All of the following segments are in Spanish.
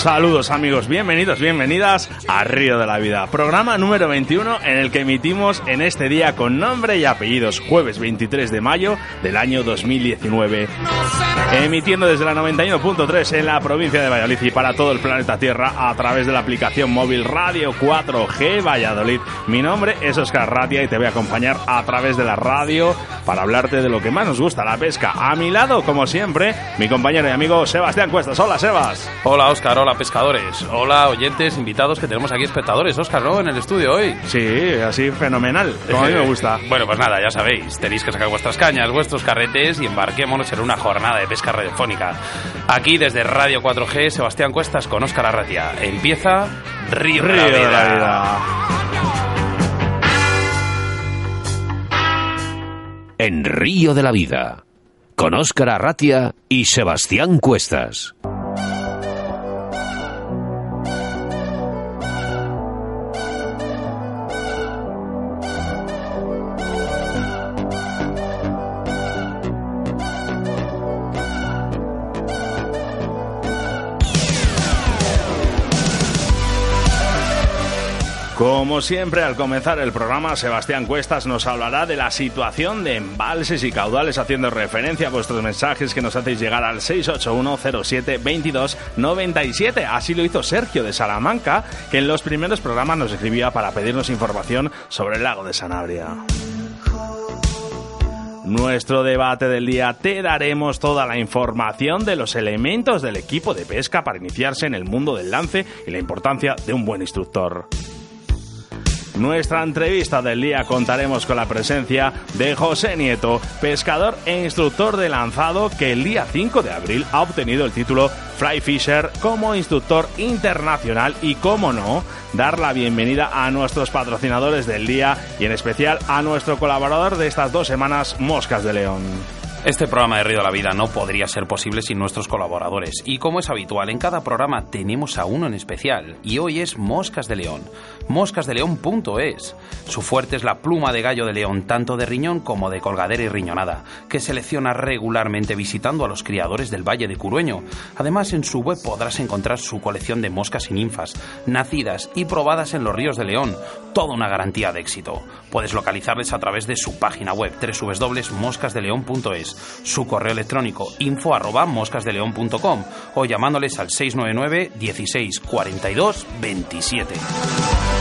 Saludos amigos, bienvenidos, bienvenidas a Río de la Vida, programa número 21 en el que emitimos en este día con nombre y apellidos, jueves 23 de mayo del año 2019. Emitiendo desde la 91.3 en la provincia de Valladolid y para todo el planeta Tierra a través de la aplicación móvil Radio 4G Valladolid. Mi nombre es Oscar Ratia y te voy a acompañar a través de la radio para hablarte de lo que más nos gusta, la pesca. A mi lado, como siempre, mi compañero y amigo Sebastián Cuestas. Hola, Sebas. Hola, Oscar. Hola, pescadores. Hola, oyentes, invitados que tenemos aquí, espectadores. Oscar, ¿no? En el estudio hoy. Sí, así fenomenal. Como a mí me gusta. Bueno, pues nada, ya sabéis. Tenéis que sacar vuestras cañas, vuestros carretes y embarquémonos en una jornada de pesca radiofónica. Aquí, desde Radio 4G, Sebastián Cuestas con Oscar Arratia. Empieza Río, de Vida. la Vida. En Río de la Vida con Óscar Arratia y Sebastián Cuestas. Como siempre, al comenzar el programa, Sebastián Cuestas nos hablará de la situación de embalses y caudales, haciendo referencia a vuestros mensajes que nos hacéis llegar al 681072297. Así lo hizo Sergio de Salamanca, que en los primeros programas nos escribía para pedirnos información sobre el lago de Sanabria. Nuestro debate del día te daremos toda la información de los elementos del equipo de pesca para iniciarse en el mundo del lance y la importancia de un buen instructor. Nuestra entrevista del día contaremos con la presencia de José Nieto, pescador e instructor de lanzado que el día 5 de abril ha obtenido el título Fly Fisher como instructor internacional y, como no, dar la bienvenida a nuestros patrocinadores del día y en especial a nuestro colaborador de estas dos semanas, Moscas de León. Este programa de Río de la Vida no podría ser posible sin nuestros colaboradores. Y como es habitual, en cada programa tenemos a uno en especial. Y hoy es Moscas de León. Moscasdeleón.es. Su fuerte es la pluma de gallo de león, tanto de riñón como de colgadera y riñonada, que selecciona regularmente visitando a los criadores del Valle de Curueño. Además, en su web podrás encontrar su colección de moscas y ninfas, nacidas y probadas en los ríos de León. Toda una garantía de éxito. Puedes localizarles a través de su página web www.moscasdeleón.es su correo electrónico info arroba moscasdeleon.com o llamándoles al 699 16 42 27.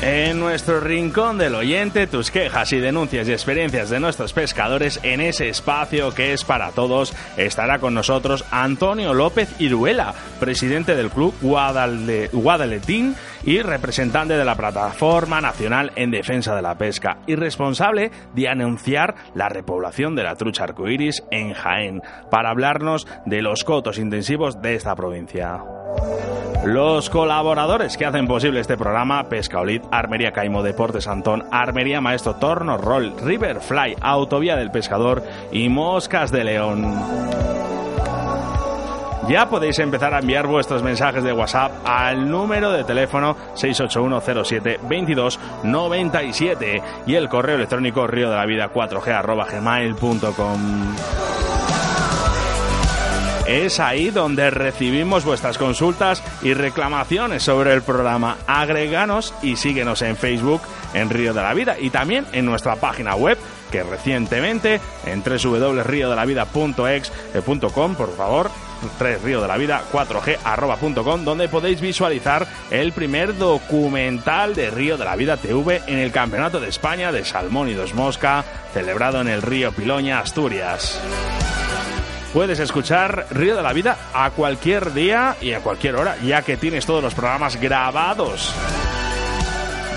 En nuestro rincón del oyente, tus quejas y denuncias y experiencias de nuestros pescadores en ese espacio que es para todos, estará con nosotros Antonio López Iruela, presidente del club Guadale- Guadaletín y representante de la Plataforma Nacional en Defensa de la Pesca y responsable de anunciar la repoblación de la trucha arcoíris en Jaén, para hablarnos de los cotos intensivos de esta provincia. Los colaboradores que hacen posible este programa, Pescaolid, Armería Caimo, Deportes Antón, Armería Maestro Torno Roll, Riverfly, Autovía del Pescador y Moscas de León. Ya podéis empezar a enviar vuestros mensajes de WhatsApp al número de teléfono 681072297 y el correo electrónico río de la vida 4g arroba gmail.com. Es ahí donde recibimos vuestras consultas y reclamaciones sobre el programa. Agreganos y síguenos en Facebook en Río de la Vida y también en nuestra página web que recientemente en www.riodelavida.ex.com, por favor, 3 Río de la Vida 4G arroba.com donde podéis visualizar el primer documental de Río de la Vida TV en el Campeonato de España de Salmón y Dos Mosca celebrado en el río Piloña, Asturias. Puedes escuchar Río de la Vida a cualquier día y a cualquier hora, ya que tienes todos los programas grabados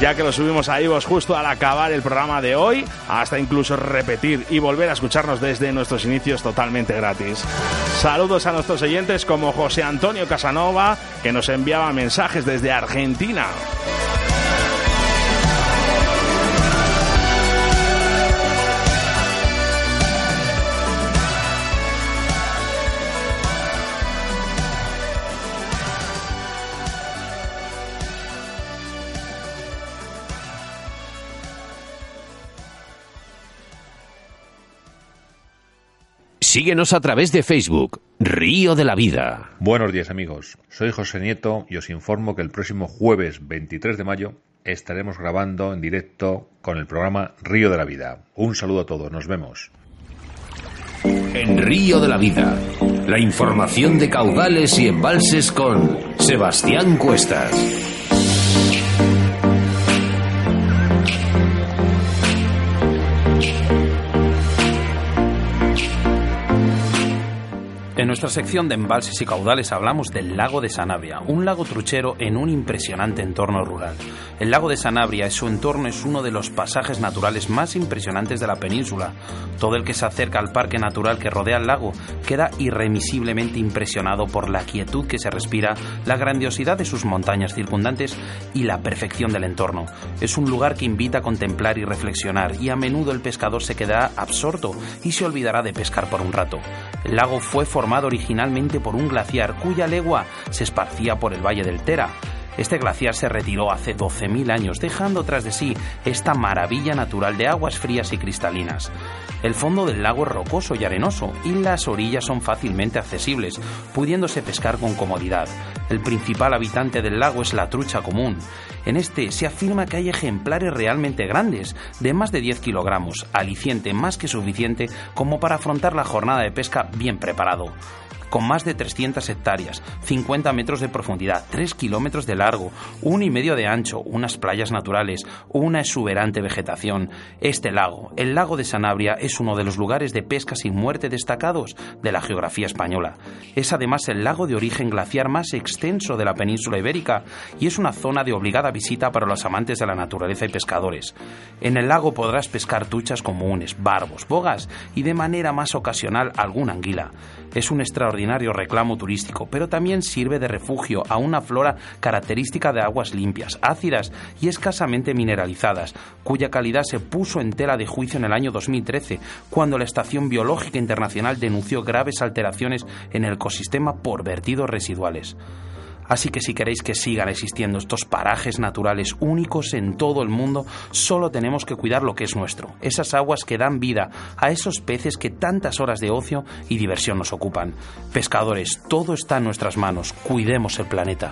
ya que lo subimos a vos justo al acabar el programa de hoy, hasta incluso repetir y volver a escucharnos desde nuestros inicios totalmente gratis. Saludos a nuestros oyentes como José Antonio Casanova, que nos enviaba mensajes desde Argentina. Síguenos a través de Facebook, Río de la Vida. Buenos días amigos, soy José Nieto y os informo que el próximo jueves 23 de mayo estaremos grabando en directo con el programa Río de la Vida. Un saludo a todos, nos vemos. En Río de la Vida, la información de caudales y embalses con Sebastián Cuestas. En nuestra sección de embalses y caudales hablamos del lago de Sanabria, un lago truchero en un impresionante entorno rural. El lago de Sanabria y su entorno es uno de los pasajes naturales más impresionantes de la península. Todo el que se acerca al parque natural que rodea el lago queda irremisiblemente impresionado por la quietud que se respira, la grandiosidad de sus montañas circundantes y la perfección del entorno. Es un lugar que invita a contemplar y reflexionar y a menudo el pescador se quedará absorto y se olvidará de pescar por un rato. El lago fue formado originalmente por un glaciar cuya legua se esparcía por el valle del Tera. Este glaciar se retiró hace 12.000 años, dejando tras de sí esta maravilla natural de aguas frías y cristalinas. El fondo del lago es rocoso y arenoso y las orillas son fácilmente accesibles, pudiéndose pescar con comodidad. El principal habitante del lago es la trucha común. En este se afirma que hay ejemplares realmente grandes, de más de 10 kilogramos, aliciente más que suficiente como para afrontar la jornada de pesca bien preparado con más de 300 hectáreas, 50 metros de profundidad, 3 kilómetros de largo, un y medio de ancho, unas playas naturales, una exuberante vegetación. Este lago, el lago de Sanabria, es uno de los lugares de pesca sin muerte destacados de la geografía española. Es además el lago de origen glaciar más extenso de la península ibérica y es una zona de obligada visita para los amantes de la naturaleza y pescadores. En el lago podrás pescar tuchas comunes, barbos, bogas y de manera más ocasional alguna anguila. Es un extraordinario reclamo turístico, pero también sirve de refugio a una flora característica de aguas limpias, ácidas y escasamente mineralizadas, cuya calidad se puso en tela de juicio en el año 2013, cuando la Estación Biológica Internacional denunció graves alteraciones en el ecosistema por vertidos residuales. Así que si queréis que sigan existiendo estos parajes naturales únicos en todo el mundo, solo tenemos que cuidar lo que es nuestro, esas aguas que dan vida a esos peces que tantas horas de ocio y diversión nos ocupan. Pescadores, todo está en nuestras manos, cuidemos el planeta.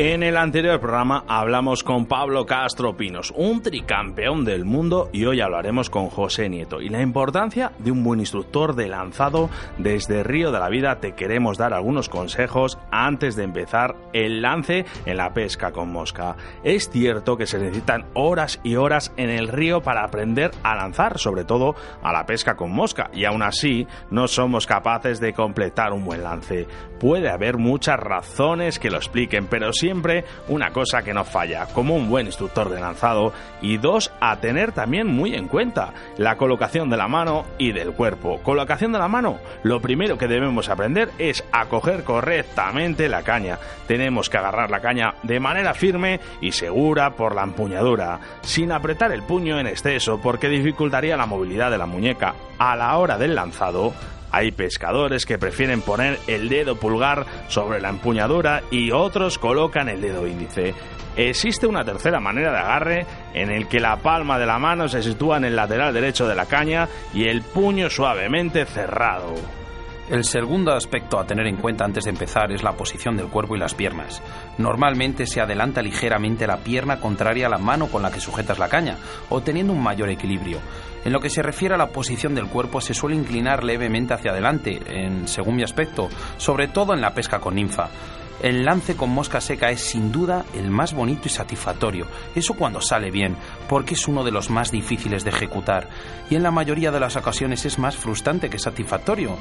En el anterior programa hablamos con Pablo Castro Pinos, un tricampeón del mundo, y hoy hablaremos con José Nieto. Y la importancia de un buen instructor de lanzado desde Río de la Vida te queremos dar algunos consejos antes de empezar el lance en la pesca con mosca. Es cierto que se necesitan horas y horas en el río para aprender a lanzar, sobre todo a la pesca con mosca, y aún así no somos capaces de completar un buen lance. Puede haber muchas razones que lo expliquen, pero si siempre una cosa que no falla, como un buen instructor de lanzado, y dos, a tener también muy en cuenta, la colocación de la mano y del cuerpo. Colocación de la mano, lo primero que debemos aprender es a coger correctamente la caña. Tenemos que agarrar la caña de manera firme y segura por la empuñadura, sin apretar el puño en exceso porque dificultaría la movilidad de la muñeca. A la hora del lanzado, hay pescadores que prefieren poner el dedo pulgar sobre la empuñadura y otros colocan el dedo índice. Existe una tercera manera de agarre en el que la palma de la mano se sitúa en el lateral derecho de la caña y el puño suavemente cerrado. El segundo aspecto a tener en cuenta antes de empezar es la posición del cuerpo y las piernas. Normalmente se adelanta ligeramente la pierna contraria a la mano con la que sujetas la caña, obteniendo un mayor equilibrio. En lo que se refiere a la posición del cuerpo, se suele inclinar levemente hacia adelante, en, según mi aspecto, sobre todo en la pesca con ninfa. El lance con mosca seca es sin duda el más bonito y satisfactorio, eso cuando sale bien, porque es uno de los más difíciles de ejecutar, y en la mayoría de las ocasiones es más frustrante que satisfactorio.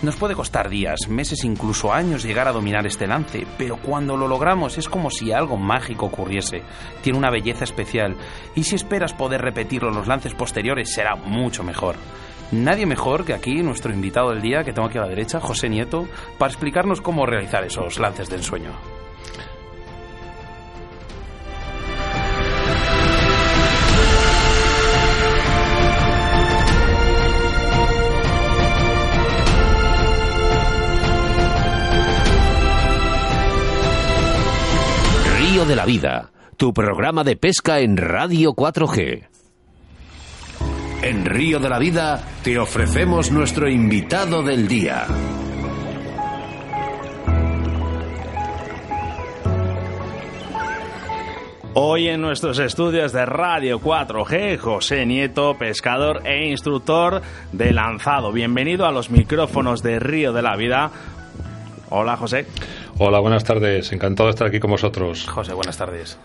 Nos puede costar días, meses, incluso años llegar a dominar este lance, pero cuando lo logramos es como si algo mágico ocurriese. Tiene una belleza especial, y si esperas poder repetirlo en los lances posteriores será mucho mejor. Nadie mejor que aquí nuestro invitado del día, que tengo aquí a la derecha, José Nieto, para explicarnos cómo realizar esos lances de ensueño. Río de la Vida, tu programa de pesca en Radio 4G. En Río de la Vida te ofrecemos nuestro invitado del día. Hoy en nuestros estudios de Radio 4G, José Nieto, pescador e instructor de lanzado. Bienvenido a los micrófonos de Río de la Vida. Hola, José. Hola, buenas tardes. Encantado de estar aquí con vosotros. José, buenas tardes.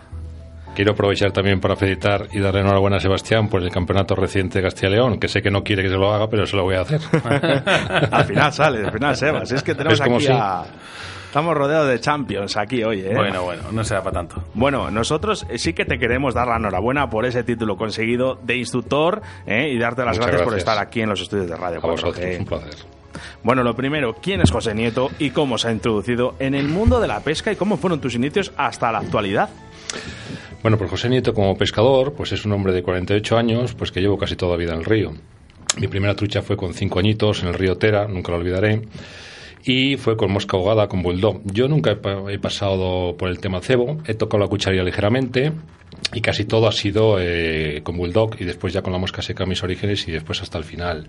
Quiero aprovechar también para felicitar y darle enhorabuena a Sebastián por el campeonato reciente de Castilla y León, que sé que no quiere que se lo haga, pero se lo voy a hacer. al final sale, al final Sebas. Es que tenemos aquí a... Estamos rodeados de champions aquí hoy, ¿eh? Bueno, bueno, no será para tanto. Bueno, nosotros sí que te queremos dar la enhorabuena por ese título conseguido de instructor ¿eh? y darte las gracias, por estar aquí en los estudios de Radio. A vosotros, un placer. Bueno, lo primero, ¿quién es José Nieto y cómo se ha introducido en el mundo de la pesca y cómo fueron tus inicios hasta la actualidad? Bueno, pues José Nieto como pescador, pues es un hombre de 48 años, pues que llevo casi toda la vida en el río. Mi primera trucha fue con cinco añitos en el río Tera, nunca lo olvidaré. Y fue con mosca ahogada, con bulldog. Yo nunca he, pasado por el tema cebo, he tocado la cucharilla ligeramente y casi todo ha sido eh, con bulldog y después ya con la mosca seca mis orígenes y después hasta el final.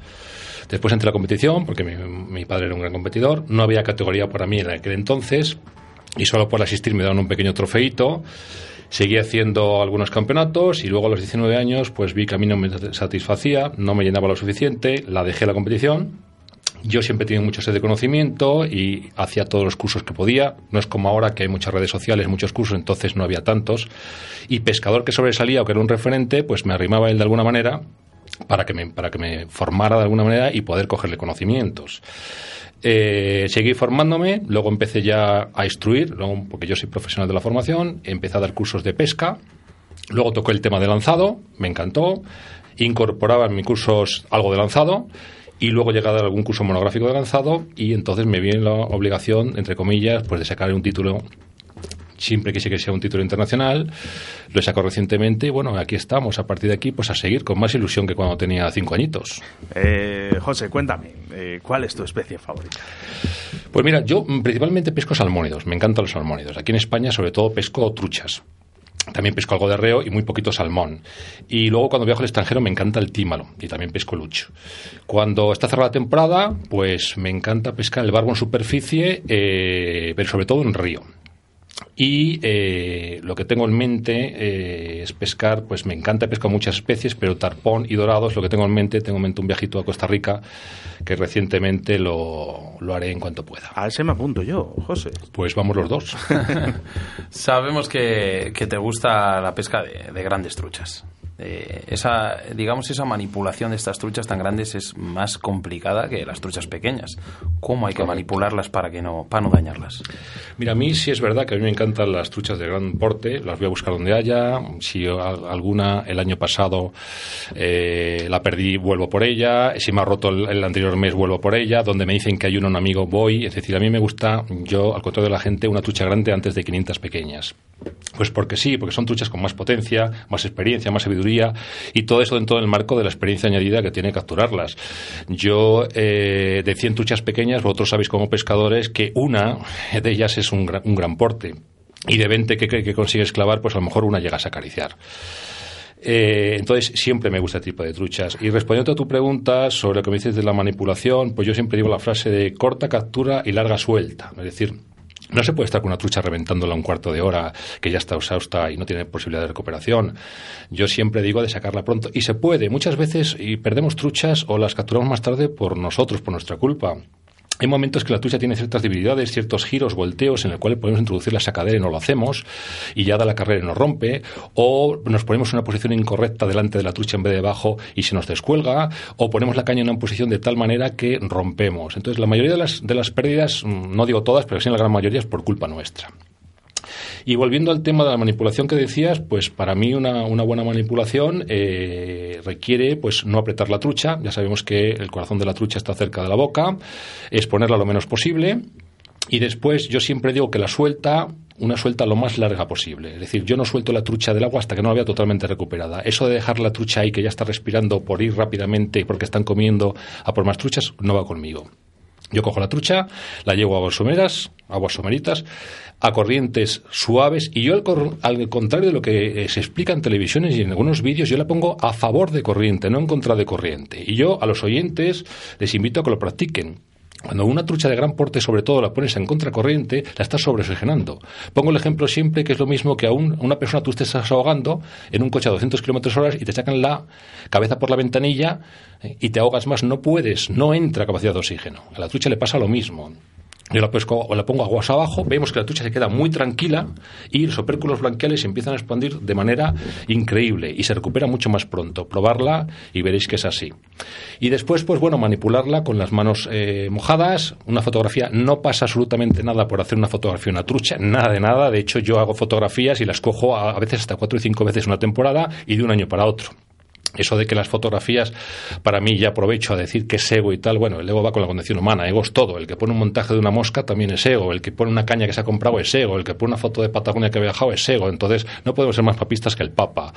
Después entré a la competición porque mi, mi padre era un gran competidor. No había categoría para mí en aquel entonces y solo por asistir me daban un pequeño trofeito Seguí haciendo algunos campeonatos y luego a los 19 años pues vi que a mí no me satisfacía, no me llenaba lo suficiente, la dejé la competición. Yo siempre tenía mucho sed de conocimiento y hacía todos los cursos que podía. No es como ahora que hay muchas redes sociales, muchos cursos, entonces no había tantos. Y pescador que sobresalía o que era un referente, pues me arrimaba él de alguna manera para que me, para que me formara de alguna manera y poder cogerle conocimientos. Eh, seguí formándome, luego empecé ya a instruir, porque yo soy profesional de la formación, empecé a dar cursos de pesca, luego tocó el tema de lanzado, me encantó, incorporaba en mis cursos algo de lanzado y luego llegué a dar algún curso monográfico de lanzado y entonces me vi la obligación, entre comillas, pues de sacar un título siempre quise que sea un título internacional, lo he sacado recientemente y bueno, aquí estamos, a partir de aquí, pues a seguir con más ilusión que cuando tenía cinco añitos. Eh, José, cuéntame, eh, ¿cuál es tu especie favorita? Pues mira, yo principalmente pesco salmónidos, me encantan los salmónidos. Aquí en España sobre todo pesco truchas. También pesco algo de reo y muy poquito salmón. Y luego cuando viajo al extranjero me encanta el tímalo y también pesco lucho. Cuando está cerrada la temporada, pues me encanta pescar el barbo en superficie, eh, pero sobre todo en río y eh, lo que tengo en mente eh, es pescar, pues me encanta pescar muchas especies, pero tarpón y dorado es lo que tengo en mente. Tengo en mente un viajito a Costa Rica que recientemente lo, lo haré en cuanto pueda. A ese me apunto yo, José. Pues vamos los dos. Sabemos que, que te gusta la pesca de, de grandes truchas. Eh, esa, digamos, esa manipulación de estas truchas tan grandes es más complicada que las truchas pequeñas. ¿Cómo hay que manipularlas para que no, para no dañarlas? Mira, a mí sí es verdad que a mí me encantan las truchas de gran porte, las voy a buscar donde haya. Si alguna el año pasado eh, la perdí, vuelvo por ella. Si me ha roto el, el, anterior mes, vuelvo por ella. Donde me dicen que hay uno, un amigo, voy. Es decir, a mí me gusta, yo, al contrario de la gente, una trucha grande antes de 500 pequeñas. Pues porque sí, porque son truchas con más potencia, más experiencia, más sabiduría y todo eso dentro del marco de la experiencia añadida que tiene capturarlas. Yo, eh, de 100 truchas pequeñas, vosotros sabéis como pescadores que una de ellas es un gran, un gran porte y de 20 que, que consigues clavar, pues a lo mejor una llegas a acariciar. Eh, entonces, siempre me gusta este tipo de truchas. Y respondiendo a tu pregunta sobre lo que me dices de la manipulación, pues yo siempre digo la frase de corta captura y larga suelta. Es decir, no se puede estar con una trucha reventándola un cuarto de hora que ya está exhausta y no tiene posibilidad de recuperación. Yo siempre digo de sacarla pronto. Y se puede. Muchas veces y perdemos truchas o las capturamos más tarde por nosotros, por nuestra culpa. Hay momentos que la trucha tiene ciertas debilidades, ciertos giros, volteos en el cual podemos introducir la sacadera y no lo hacemos y ya da la carrera y nos rompe, o nos ponemos en una posición incorrecta delante de la trucha en vez de debajo y se nos descuelga, o ponemos la caña en una posición de tal manera que rompemos. Entonces, la mayoría de las, de las pérdidas, no digo todas, pero sí la gran mayoría es por culpa nuestra. Y volviendo al tema de la manipulación que decías, pues para mí una, buena manipulación eh, requiere pues no apretar la trucha. Ya sabemos que el corazón de la trucha está cerca de la boca, es ponerla lo menos posible. Y después yo siempre digo que la suelta una suelta lo más larga posible. Es decir, yo no suelto la trucha del agua hasta que no la vea totalmente recuperada. Eso de dejar la trucha ahí que ya está respirando por ir rápidamente porque están comiendo a por más truchas no va conmigo. Yo cojo la trucha, la llevo a aguas someras, aguas someritas, a corrientes suaves y yo al, al, contrario de lo que eh, se explica en televisiones y en algunos vídeos, yo la pongo a favor de corriente, no en contra de corriente. Y yo a los oyentes les invito a que lo practiquen. Cuando una trucha de gran porte, sobre todo, la pones en contracorriente, la estás sobreoxigenando. Pongo el ejemplo siempre que es lo mismo que a, un, a una persona tú te estás ahogando en un coche a 200 kilómetros hora y te sacan la cabeza por la ventanilla eh, y te ahogas más. No puedes, no entra capacidad de oxígeno. A la trucha le pasa lo mismo. Yo la, pesco, la pongo aguas abajo, vemos que la trucha se queda muy tranquila y los opérculos blanquiales se empiezan a expandir de manera increíble y se recupera mucho más pronto. Probarla y veréis que es así. Y después, pues bueno, manipularla con las manos eh, mojadas. Una fotografía no pasa absolutamente nada por hacer una fotografía una trucha, nada de nada. De hecho, yo hago fotografías y las cojo a, a veces hasta cuatro y cinco veces una temporada y de un año para otro. Eso de que las fotografías, para mí ya aprovecho a decir que es ego y tal, bueno, el ego va con la condición humana, ego es todo. El que pone un montaje de una mosca también es ego, el que pone una caña que se ha comprado es ego, el que pone una foto de Patagonia que ha viajado es ego. Entonces, no podemos ser más papistas que el Papa.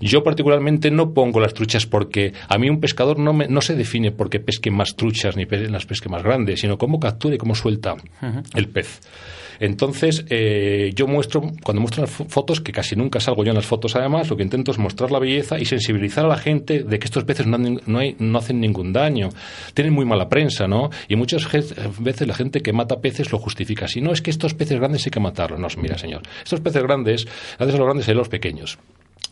Yo particularmente no pongo las truchas porque a mí un pescador no, me, no se define porque pesque más truchas ni las pesque más grandes, sino cómo captura y cómo suelta uh -huh. el pez. Entonces, eh, yo muestro, cuando muestro las fotos, que casi nunca salgo yo en las fotos además, lo que intento es mostrar la belleza y sensibilizar a la gente de que estos peces no, no, hay, no hacen ningún daño. Tienen muy mala prensa, ¿no? Y muchas veces la gente que mata peces lo justifica. Si no, es que estos peces grandes hay que matarlos. No, mira, señor, estos peces grandes, gracias a los grandes hay los pequeños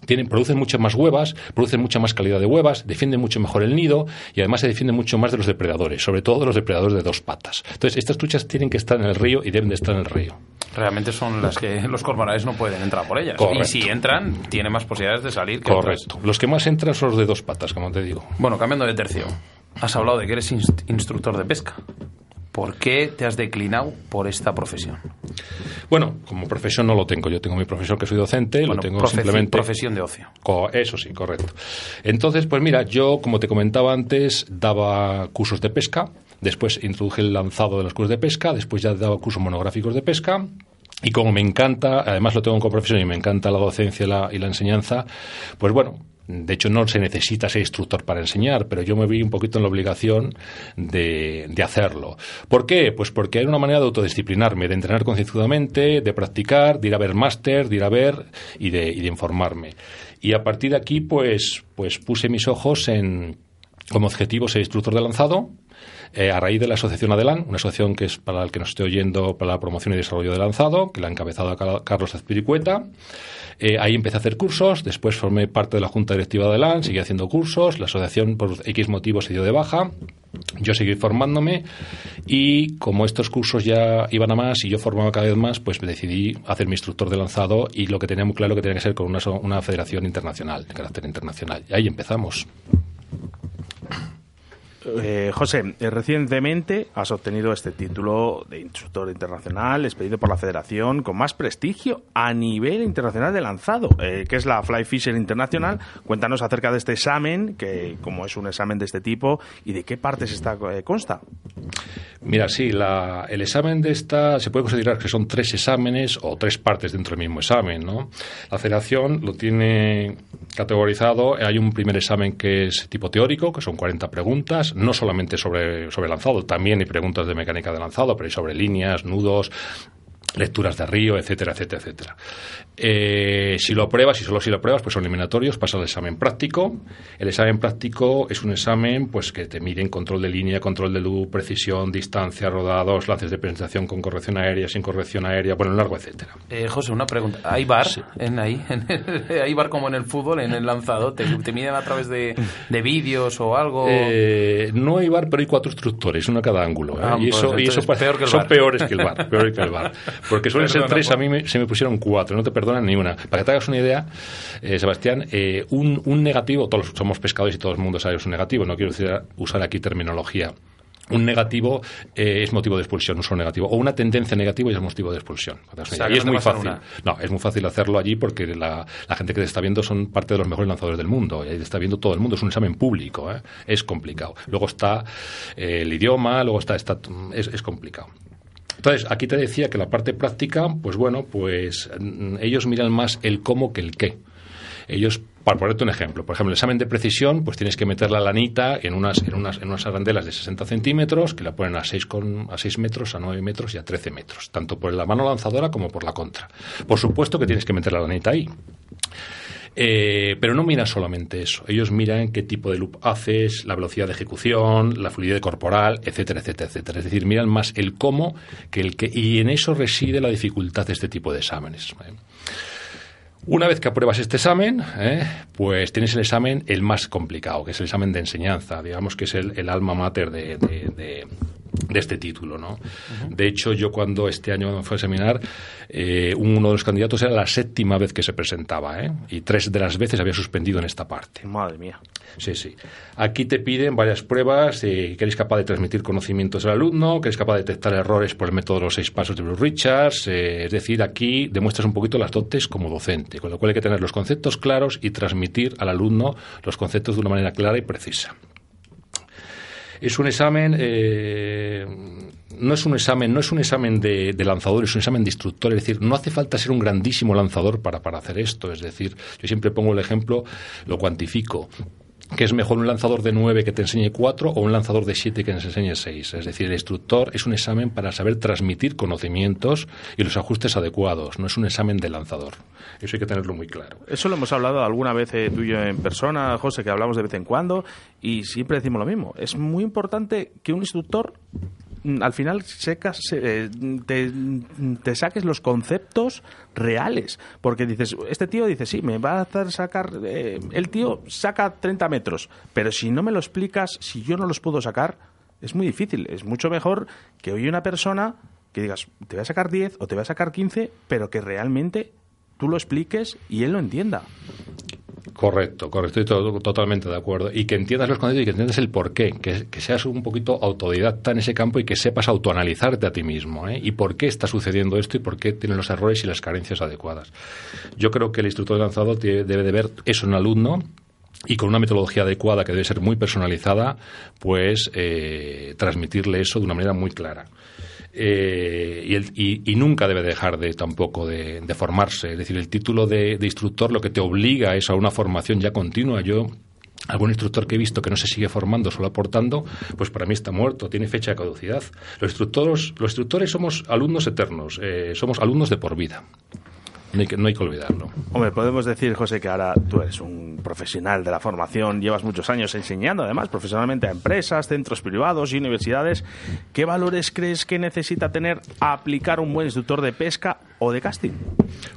tienen, producen muchas más huevas, producen mucha más calidad de huevas, defienden mucho mejor el nido y además se defienden mucho más de los depredadores, sobre todo de los depredadores de dos patas. Entonces, estas truchas tienen que estar en el río y deben de estar en el río. Realmente son las que los cormorales no pueden entrar por ellas. Correcto. Y si entran, tienen más posibilidades de salir que Correcto. Otras. Los que más entran son los de dos patas, como te digo. Bueno, cambiando de tercio. Has hablado de que eres inst instructor de pesca. ¿Por qué te has declinado por esta profesión? Bueno, como profesión no lo tengo. Yo tengo mi profesión que soy docente, bueno, lo tengo simplemente. Profesión de ocio. Eso sí, correcto. Entonces, pues mira, yo, como te comentaba antes, daba cursos de pesca. Después introduje el lanzado de los cursos de pesca. Después ya daba cursos monográficos de pesca. Y como me encanta, además lo tengo como profesión y me encanta la docencia y la, y la enseñanza, pues bueno, de hecho, no se necesita ser instructor para enseñar, pero yo me vi un poquito en la obligación de, de, hacerlo. ¿Por qué? Pues porque era una manera de autodisciplinarme, de entrenar concienzudamente, de practicar, de ir a ver máster, de ir a ver y de, y de informarme. Y a partir de aquí, pues, pues puse mis ojos en como objetivo ser instructor de lanzado, eh, a raíz de la asociación Adelan, una asociación que es para el que nos esté oyendo para la promoción y desarrollo de lanzado, que la ha encabezado Carlos Azpiricueta. Eh, ahí empecé a hacer cursos, después formé parte de la junta directiva de Adelan, seguí haciendo cursos, la asociación por X motivos se dio de baja, yo seguí formándome y como estos cursos ya iban a más y yo formaba cada vez más, pues decidí hacer mi instructor de lanzado y lo que tenía muy claro que tenía que ser con una, una federación internacional, de carácter internacional. Y ahí empezamos. Eh, José, eh, recientemente has obtenido este título de instructor internacional expedido por la federación con más prestigio a nivel internacional de lanzado, eh, que es la Fly Fisher Internacional. Cuéntanos acerca de este examen, que como es un examen de este tipo, y de qué partes está, consta. Mira, sí, el examen de esta se puede considerar que son tres exámenes o tres partes dentro del mismo examen, ¿no? La federación lo tiene categorizado. Hay un primer examen que es tipo teórico, que son 40 preguntas, no solamente sobre, sobre lanzado, también hay preguntas de mecánica de lanzado, pero hay sobre líneas, nudos, lecturas de río, etcétera, etcétera, etcétera. Eh, si lo apruebas, y solo si lo apruebas, pues son eliminatorios, pasa el examen práctico. El examen práctico es un examen pues que te mide en control de línea, control de luz, precisión, distancia, rodados, lances de presentación con corrección aérea, sin corrección aérea, bueno, largo, etcétera. Eh, José, una pregunta. ¿Hay bar en ahí? ¿Hay bar como en el fútbol, en el lanzado? ¿Te, miden a través de, vídeos o algo? Eh, no hay bar, pero hay cuatro instructores, uno a cada ángulo. ¿eh? Ah, y eso, y eso peor que el son peores que el bar. Peor que el bar. Porque suelen ser tres, a mí se me pusieron cuatro, no te perdonan ni una. Para que te hagas una idea, eh, Sebastián, eh, un, un, negativo, todos somos pescadores y todo el mundo sabe que es un negativo, no quiero decir, usar aquí terminología un negativo eh, es motivo de expulsión, un solo negativo. O una tendencia negativa es motivo de expulsión. y es muy fácil. No, es muy fácil hacerlo allí porque la, gente que te está viendo son parte de los mejores lanzadores del mundo. Y ahí te está viendo todo el mundo. Es un examen público. Es complicado. Luego está el idioma, luego está. está es, es complicado. Entonces, aquí te decía que la parte práctica, pues bueno, pues mm, ellos miran más el cómo que el qué. Ellos, para ponerte un ejemplo, por ejemplo, el examen de precisión, pues tienes que meter la lanita en unas, en unas, en unas arandelas de 60 centímetros, que la ponen a 6, con, a 6 metros, a 9 metros y a 13 metros, tanto por la mano lanzadora como por la contra. Por supuesto que tienes que meter la lanita ahí. Eh, pero no miran solamente eso. Ellos miran qué tipo de loop haces, la velocidad de ejecución, la fluidez corporal, etcétera, etcétera, etcétera. Es decir, miran más el cómo que el qué. Y en eso reside la dificultad de este tipo de exámenes. Una vez que apruebas este examen, ¿eh? pues tienes el examen el más complicado, que es el examen de enseñanza, digamos que es el, alma mater de, de este título. ¿no? De hecho, yo cuando este año fue a seminar, eh, uno de los candidatos era la séptima vez que se presentaba, ¿eh? y tres de las veces había suspendido en esta parte. Madre mía. Sí, sí. Aquí te piden varias pruebas, eh, que eres capaz de transmitir conocimientos al alumno, que eres capaz de detectar errores por el método de los seis pasos de Bruce Richards, eh, es decir, aquí demuestras un poquito las dotes como docente, con lo cual hay que tener los conceptos claros y transmitir al alumno los conceptos de una manera clara y precisa. Es un examen, eh, no es un examen, no es un examen de, lanzador, es un examen de instructor. Es decir, no hace falta ser un grandísimo lanzador para, para hacer esto. Es decir, yo siempre pongo el ejemplo, lo cuantifico que es mejor un lanzador de 9 que te enseñe 4 o un lanzador de 7 que te enseñe 6. Es decir, el instructor es un examen para saber transmitir conocimientos y los ajustes adecuados, no es un examen de lanzador. Eso hay que tenerlo muy claro. Eso lo hemos hablado alguna vez eh, tú y yo en persona, José, que hablamos de vez en cuando y siempre decimos lo mismo. Es muy importante que un instructor al final secas, eh, te, saques los conceptos reales. Porque dices, este tío dice, sí, me va a hacer sacar. Eh, el tío saca 30 metros, pero si no me lo explicas, si yo no los puedo sacar, es muy difícil. Es mucho mejor que hoy una persona que digas, te voy a sacar 10 o te voy a sacar 15, pero que realmente tú lo expliques y él lo entienda. Correcto, correcto, estoy totalmente de acuerdo. Y que entiendas los conceptos y que entiendas el porqué, que, que seas un poquito autodidacta en ese campo y que sepas autoanalizarte a ti mismo, ¿eh? Y por qué está sucediendo esto y por qué tiene los errores y las carencias adecuadas. Yo creo que el instructor de lanzado debe de ver eso en un alumno y con una metodología adecuada que debe ser muy personalizada, pues eh, transmitirle eso de una manera muy clara. Eh, y, nunca debe dejar de tampoco de, formarse. Es decir, el título de, instructor lo que te obliga es a una formación ya continua. Yo algún instructor que he visto que no se sigue formando, solo aportando, pues para mí está muerto, tiene fecha de caducidad. Los instructores, los instructores somos alumnos eternos, eh, somos alumnos de por vida. No hay que, no hay que olvidarlo. Hombre, podemos decir, José, que ahora tú eres un profesional de la formación, llevas muchos años enseñando, además, profesionalmente a empresas, centros privados y universidades. ¿Qué valores crees que necesita tener aplicar un buen instructor de pesca o de casting?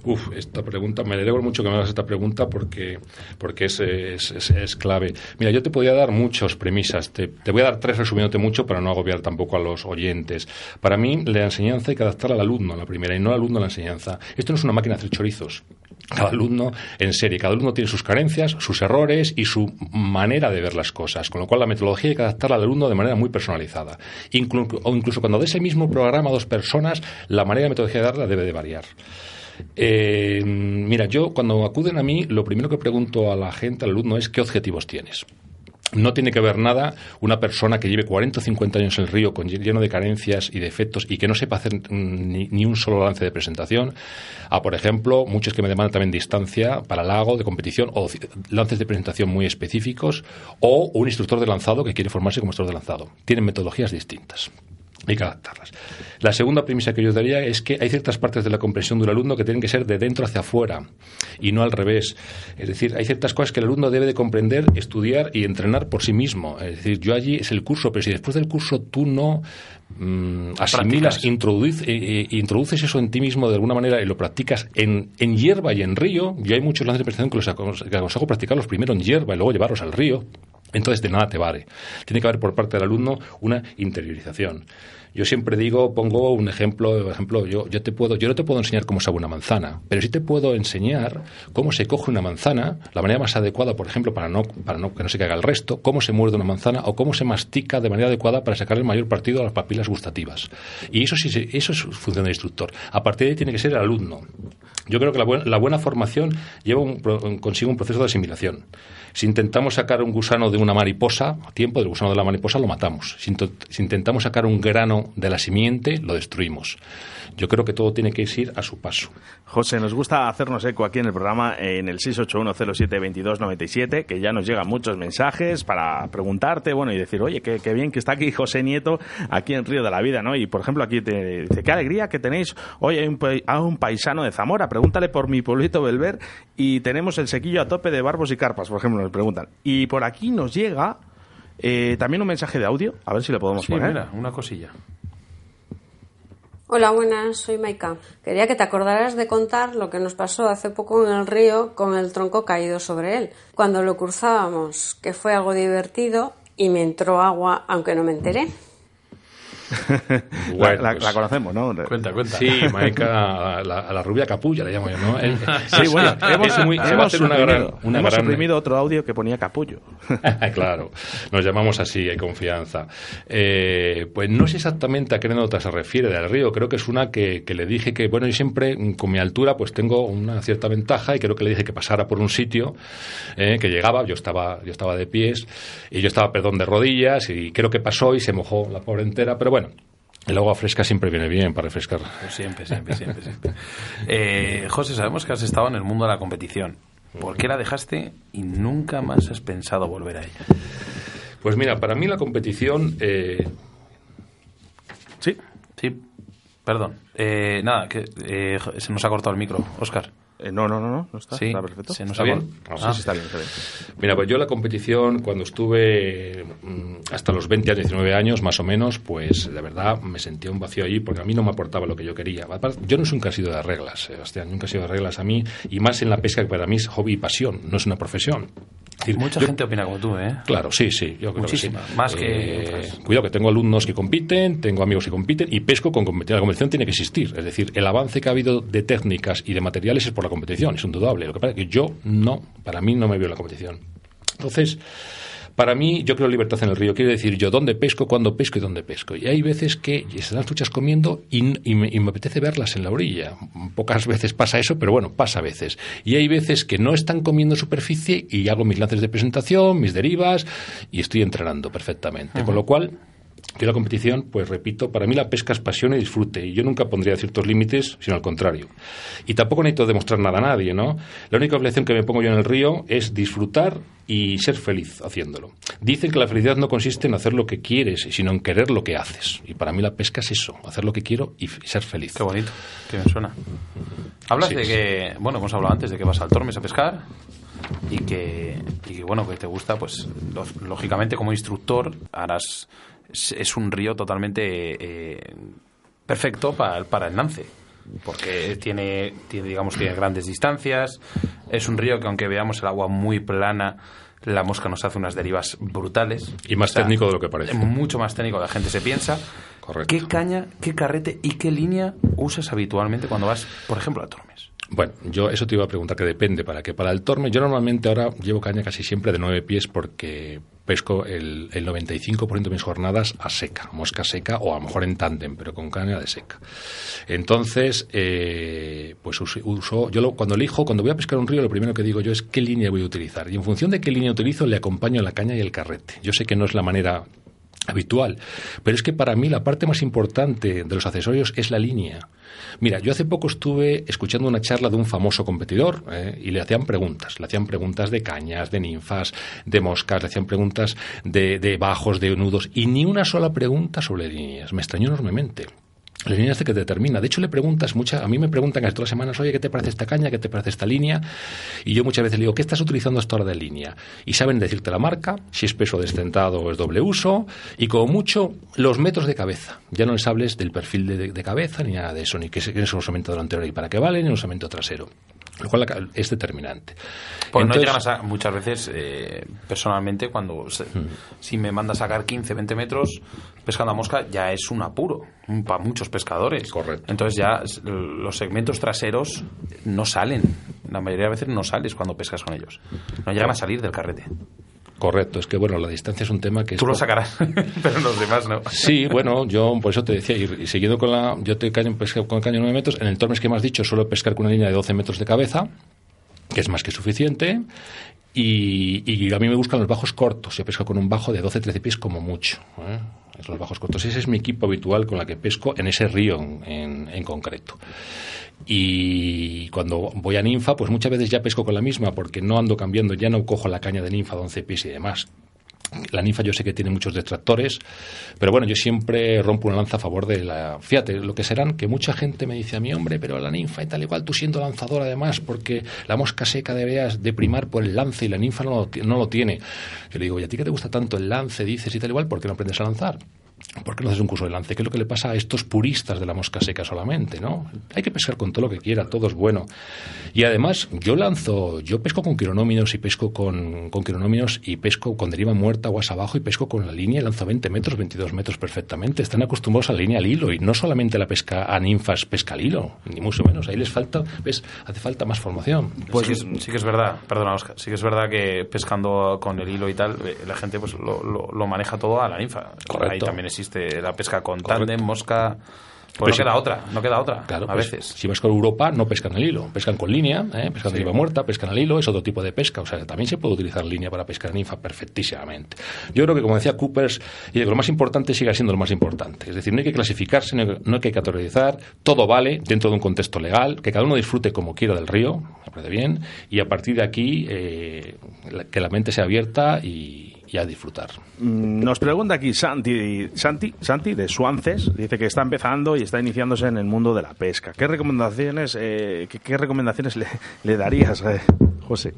Uf, esta pregunta, me alegro mucho que me hagas esta pregunta porque, porque es, es, es, clave. Mira, yo te podría dar muchas premisas, te, te, voy a dar tres resumiéndote mucho para no agobiar tampoco a los oyentes. Para mí, la enseñanza hay que adaptarla al alumno, la primera, y no al alumno a la enseñanza. Esto no es una máquina de hacer chorizos. Cada alumno, en serie, cada alumno tiene sus carencias, sus errores y su manera de ver las cosas, con lo cual la metodología hay que adaptarla al alumno de manera muy personalizada. o incluso cuando de ese mismo programa a dos personas, la manera de metodología de darla debe de variar. Eh, mira, yo cuando acuden a mí, lo primero que pregunto a la gente, al alumno, es qué objetivos tienes. No tiene que ver nada una persona que lleve 40 o 50 años en el río con, lleno de carencias y defectos y que no sepa hacer ni, un solo lance de presentación, a, por ejemplo, muchos que me demandan también distancia para lago de competición o lances de presentación muy específicos, o un instructor de lanzado que quiere formarse como instructor de lanzado. Tienen metodologías distintas. Hay que adaptarlas. La segunda premisa que yo daría es que hay ciertas partes de la comprensión de un alumno que tienen que ser de dentro hacia afuera y no al revés. Es decir, hay ciertas cosas que el alumno debe de comprender, estudiar y entrenar por sí mismo. Es decir, yo allí es el curso, pero si después del curso tú no mm, asimilas, introduces, eh, eh, introduces eso en ti mismo de alguna manera y lo practicas en, en hierba y en río, yo hay muchos lances de presentación que los que aconsejo practicarlos primero en hierba y luego llevarlos al río entonces, de nada te vale. Tiene que haber por parte del alumno una interiorización. Yo siempre digo, pongo un ejemplo, por ejemplo, yo, yo te puedo, yo no te puedo enseñar cómo se hace una manzana, pero sí te puedo enseñar cómo se coge una manzana, la manera más adecuada, por ejemplo, para no, para no que no se caiga el resto, cómo se muerde una manzana o cómo se mastica de manera adecuada para sacar el mayor partido a las papilas gustativas. Y eso sí, eso es función del instructor. A partir de ahí tiene que ser el alumno. Yo creo que la, buena, la buena formación lleva consigo un proceso de asimilación. Si intentamos sacar un gusano de una mariposa, a tiempo del gusano de la mariposa lo matamos. Si, intentamos sacar un grano de la simiente, lo destruimos. Yo creo que todo tiene que ir a su paso. José, nos gusta hacernos eco aquí en el programa en el 681072297, que ya nos llegan muchos mensajes para preguntarte, bueno, y decir, oye, qué, bien que está aquí José Nieto, aquí en Río de la Vida, ¿no? Y por ejemplo, aquí te dice, qué alegría que tenéis hoy a un, a un paisano de Zamora, pregúntale por mi pueblito Belver y tenemos el sequillo a tope de barbos y carpas, por ejemplo, nos preguntan. Y por aquí nos llega eh, también un mensaje de audio, a ver si le podemos sí, poner. Mira, una cosilla. Hola, buenas, soy Maika. Quería que te acordaras de contar lo que nos pasó hace poco en el río con el tronco caído sobre él. Cuando lo cruzábamos, que fue algo divertido y me entró agua aunque no me enteré. la, pues, conocemos, ¿no? Cuenta, cuenta. Sí, Maika, a la, rubia capulla le llamo yo, ¿no? sí, bueno, hemos, muy, hemos, una gran, una hemos suprimido otro audio que ponía capullo. claro, nos llamamos así, hay confianza. Eh, pues no sé exactamente a qué nota se refiere del río, creo que es una que, que, le dije que, bueno, yo siempre con mi altura pues tengo una cierta ventaja y creo que le dije que pasara por un sitio eh, que llegaba, yo estaba, yo estaba de pies y yo estaba, perdón, de rodillas y creo que pasó y se mojó la pobre entera, pero bueno, el agua fresca siempre viene bien para refrescar. Pues siempre, siempre, siempre. siempre. Eh, José, sabemos que has estado en el mundo de la competición. ¿Por qué la dejaste y nunca más has pensado volver a ella? Pues mira, para mí la competición... Eh... Sí, sí. Perdón. Eh, nada, que se nos ha cortado el micro, Oscar. Eh, no, no, no, no, está, está perfecto. ¿Se nos ¿Está, bien? Ah, sí, está bien, está bien. Mira, pues yo la competición, cuando estuve mm, hasta los 20 a 19 años, más o menos, pues de verdad me sentía un vacío allí porque a mí no me aportaba lo que yo quería. Yo no nunca he sido de reglas, Sebastián, nunca he sido de reglas a mí, y más en la pesca que para mí es hobby y pasión, no es una profesión. Mucha gente opina como tú, ¿eh? Claro, sí, sí. Yo creo Muchísima, más que. Eh, cuidado, que tengo alumnos que compiten, tengo amigos que compiten y pesco con competición. La competición tiene que existir. Es decir, el avance que ha habido de técnicas y de materiales es por la competición, es indudable. Lo que pasa es que yo no, para mí no me veo en la competición. Entonces. Para mí, yo creo libertad en el río. Quiere decir yo dónde pesco, cuándo pesco y dónde pesco. Y hay veces que se dan truchas comiendo y, me, apetece verlas en la orilla. Pocas veces pasa eso, pero bueno, pasa a veces. Y hay veces que no están comiendo superficie y hago mis lances de presentación, mis derivas y estoy entrenando perfectamente. Con lo cual, que la competición, pues repito, para mí la pesca es pasión y disfrute, y yo nunca pondría ciertos límites, sino al contrario. Y tampoco necesito demostrar nada a nadie, ¿no? La única obligación que me pongo yo en el río es disfrutar y ser feliz haciéndolo. Dicen que la felicidad no consiste en hacer lo que quieres, sino en querer lo que haces. Y para mí la pesca es eso, hacer lo que quiero y ser feliz. Qué bonito, qué me suena. Hablas de que, bueno, hemos hablado antes de que vas al Tormes a pescar y que, y bueno, que te gusta, pues lógicamente como instructor harás es, un río totalmente eh, perfecto para, para el lance porque tiene, tiene, digamos, tiene grandes distancias. Es un río que, aunque veamos el agua muy plana, la mosca nos hace unas derivas brutales. Y más técnico de lo que parece. Mucho más técnico de la gente se piensa. Correcto. ¿Qué caña, qué carrete y qué línea usas habitualmente cuando vas, por ejemplo, a Tormes? Bueno, yo eso te iba a preguntar que depende. Para que para el torme, yo normalmente ahora llevo caña casi siempre de nueve pies porque pesco el, el 95% de mis jornadas a seca, mosca seca o a lo mejor en tándem, pero con caña de seca. Entonces, eh, pues uso, yo cuando elijo, cuando voy a pescar un río, lo primero que digo yo es qué línea voy a utilizar. Y en función de qué línea utilizo, le acompaño la caña y el carrete. Yo sé que no es la manera habitual. Pero es que para mí la parte más importante de los accesorios es la línea. Mira, yo hace poco estuve escuchando una charla de un famoso competidor eh, y le hacían preguntas. Le hacían preguntas de cañas, de ninfas, de moscas, le hacían preguntas de, de bajos, de nudos y ni una sola pregunta sobre líneas. Me extrañó enormemente. La línea hace que determina. De hecho, le preguntas, mucha, a mí me preguntan todas las semanas, oye, ¿qué te parece esta caña? ¿Qué te parece esta línea? Y yo muchas veces le digo, ¿qué estás utilizando hasta ahora de línea? Y saben decirte la marca, si es peso descentado o es doble uso, y como mucho, los metros de cabeza. Ya no les hables del perfil de, cabeza ni nada de eso, ni que es, un usamiento delantero y para qué vale, ni un usamiento trasero lo cual es determinante. Pues no llegan a muchas veces, eh, personalmente, cuando hmm. si me manda a sacar 15, 20 metros pescando a mosca, ya es un apuro para muchos pescadores. Correcto. Entonces ya los segmentos traseros no salen. La mayoría de veces no sales cuando pescas con ellos. No llegan a salir del carrete. Correcto, es que bueno, la distancia es un tema que... Tú lo sacarás, pero los demás no. Sí, bueno, yo por eso te decía, y, siguiendo con la... Yo te caño, pesco con caño 9 metros, en el tormes que me has dicho suelo pescar con una línea de 12 metros de cabeza, que es más que suficiente, y, a mí me buscan los bajos cortos, yo pesco con un bajo de 12-13 pies como mucho. ¿eh? Los bajos cortos, ese es mi equipo habitual con la que pesco en ese río en, en concreto. Y cuando voy a ninfa, pues muchas veces ya pesco con la misma porque no ando cambiando, ya no cojo la caña de ninfa de 11 pies y demás. La ninfa yo sé que tiene muchos detractores, pero bueno, yo siempre rompo una lanza a favor de la... Fíjate, lo que serán que mucha gente me dice a mí, hombre, pero la ninfa y tal igual, tú siendo lanzador además, porque la mosca seca deberías de primar por el lance y la ninfa no lo, no lo tiene. Yo le digo, ¿y a ti que te gusta tanto el lance, dices y tal igual, por qué no aprendes a lanzar? ¿Por qué no haces un curso de lance? ¿Qué es lo que le pasa a estos puristas de la mosca seca solamente? ¿no? Hay que pescar con todo lo que quiera, todo es bueno. Y además, yo lanzo, yo pesco con quironóminos y pesco con, con quironóminos y pesco con deriva muerta, aguas abajo y pesco con la línea y lanzo 20 metros, 22 metros perfectamente. Están acostumbrados a la línea al hilo y no solamente la pesca a ninfas pesca al hilo, ni mucho menos. Ahí les falta, ¿ves? Hace falta más formación. Pues sí, que es verdad, perdona Oscar, sí que es verdad que pescando con el hilo y tal, eh, la gente pues lo, lo, maneja todo a la ninfa. Ahí también existe la pesca con tándem, mosca... Pues no queda otra, no queda otra, claro, a pues, veces. Si vas con Europa, no pescan el hilo, pescan con línea, ¿eh? pescan de muerta, pescan al hilo, es otro tipo de pesca. O sea, también se puede utilizar línea para pescar ninfa perfectísimamente. Yo creo que, como decía Coopers, y lo más importante sigue siendo lo más importante. Es decir, no hay que clasificarse, no hay que categorizar, todo vale dentro de un contexto legal, que cada uno disfrute como quiera del río, me parece bien, y a partir de aquí eh, que la mente sea abierta y y a disfrutar. Mm, nos pregunta aquí Santi, Santi, Santi de Suances, dice que está empezando y está iniciándose en el mundo de la pesca. ¿Qué recomendaciones, eh, qué, recomendaciones le, darías, eh, José,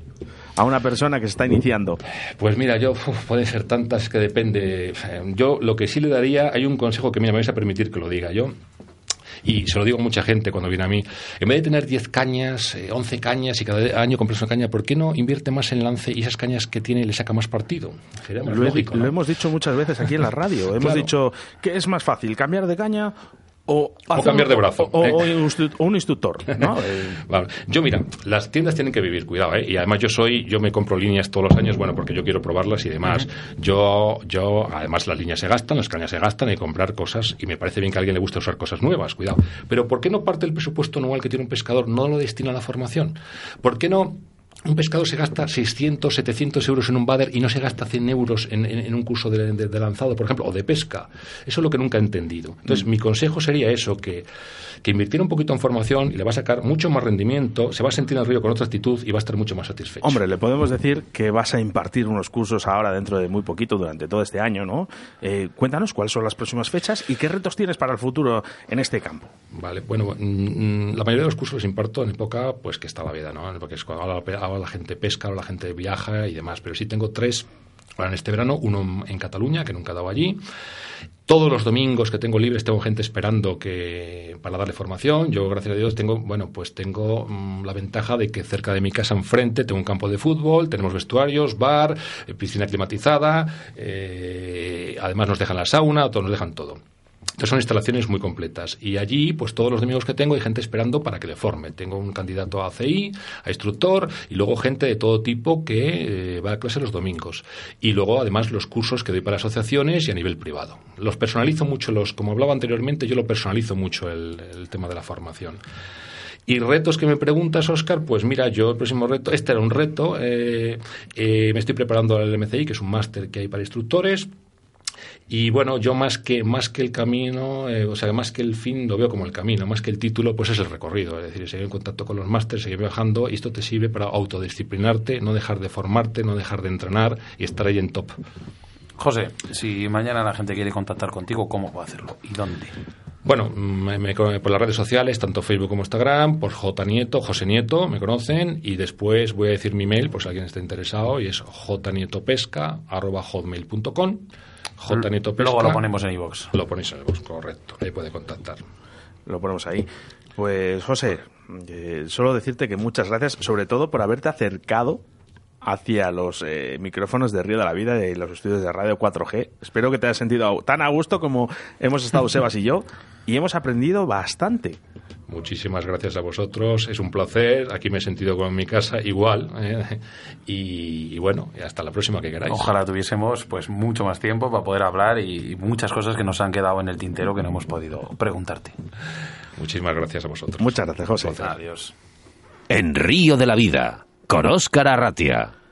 a una persona que se está iniciando? Pues mira, yo puede ser tantas que depende. Yo lo que sí le daría, hay un consejo que me vais a permitir que lo diga yo y se lo digo a mucha gente cuando viene a mí, en vez de tener 10 cañas, 11 eh, cañas y cada año compras una caña, ¿por qué no invierte más en lance y esas cañas que tiene le saca más partido? Sería lo, lógico, lo hemos dicho muchas veces aquí en la radio. hemos dicho que es más fácil cambiar de caña o, cambiar de brazo. O, un instructor. ¿no? Yo, mira, las tiendas tienen que vivir, cuidado, ¿eh? Y además yo soy, yo me compro líneas todos los años, bueno, porque yo quiero probarlas y demás. Yo, yo, además las líneas se gastan, las cañas se gastan, hay que comprar cosas y me parece bien que a alguien le guste usar cosas nuevas, cuidado. Pero ¿por qué no parte del presupuesto anual que tiene un pescador no lo destina a la formación? ¿Por qué no un pescador se gasta 600, 700 euros en un bader y no se gasta 100 euros en, un curso de, lanzado, por ejemplo, o de pesca. Eso es lo que nunca he entendido. Entonces, mm. mi consejo sería eso, que, que invirtiera un poquito en formación y le va a sacar mucho más rendimiento, se va a sentir en el río con otra actitud y va a estar mucho más satisfecho. Hombre, le podemos decir que vas a impartir unos cursos ahora dentro de muy poquito, durante todo este año, ¿no? Eh, cuéntanos cuáles son las próximas fechas y qué retos tienes para el futuro en este campo. Vale, bueno, mm, mm, la mayoría de los cursos los imparto en época pues que está la vida, ¿no? Porque es cuando la gente pesca, o la gente viaja y demás. Pero sí tengo tres ahora en este verano, uno en Cataluña, que nunca he dado allí. Todos los domingos que tengo libres tengo gente esperando que para darle formación. Yo, gracias a Dios, tengo, bueno, pues tengo mm, la ventaja de que cerca de mi casa enfrente tengo un campo de fútbol, tenemos vestuarios, bar, eh, piscina climatizada, eh, además nos dejan la sauna, todos nos dejan todo. Entonces son instalaciones muy completas. Y allí, pues todos los domingos que tengo hay gente esperando para que le forme. Tengo un candidato a CI, a instructor, y luego gente de todo tipo que eh, va a clase los domingos. Y luego, además, los cursos que doy para asociaciones y a nivel privado. Los personalizo mucho, los, como hablaba anteriormente, yo lo personalizo mucho el, tema de la formación. Y retos que me preguntas, Oscar, pues mira, yo el próximo reto, este era un reto, eh, eh, me estoy preparando al MCI, que es un máster que hay para instructores, y bueno, yo más que, más que el camino, eh, o sea, más que el fin, lo veo como el camino, más que el título, pues es el recorrido. Es decir, seguir en contacto con los másteres, seguir viajando, y esto te sirve para autodisciplinarte, no dejar de formarte, no dejar de entrenar y estar ahí en top. José, si mañana la gente quiere contactar contigo, ¿cómo puede hacerlo? ¿Y dónde? Bueno, me, por las redes sociales, tanto Facebook como Instagram, por J Nieto, José Nieto, me conocen, y después voy a decir mi mail, por si alguien está interesado, y es jnietopesca.hotmail.com J. Luego lo ponemos en iVoox. Lo ponéis en iVoox, correcto. Ahí puede contactar. Lo ponemos ahí. Pues, José, eh, solo decirte que muchas gracias, sobre todo por haberte acercado hacia los eh, micrófonos de Río de la Vida de los estudios de Radio 4G. Espero que te hayas sentido tan a gusto como hemos estado Sebas y yo y hemos aprendido bastante. Muchísimas gracias a vosotros, es un placer. Aquí me he sentido como en mi casa, igual. ¿eh? Y, bueno, hasta la próxima que queráis. Ojalá tuviésemos pues mucho más tiempo para poder hablar y muchas cosas que nos han quedado en el tintero que no hemos podido preguntarte. Muchísimas gracias a vosotros. Muchas gracias, José. Adiós. En Río de la Vida, con Óscar Arratia.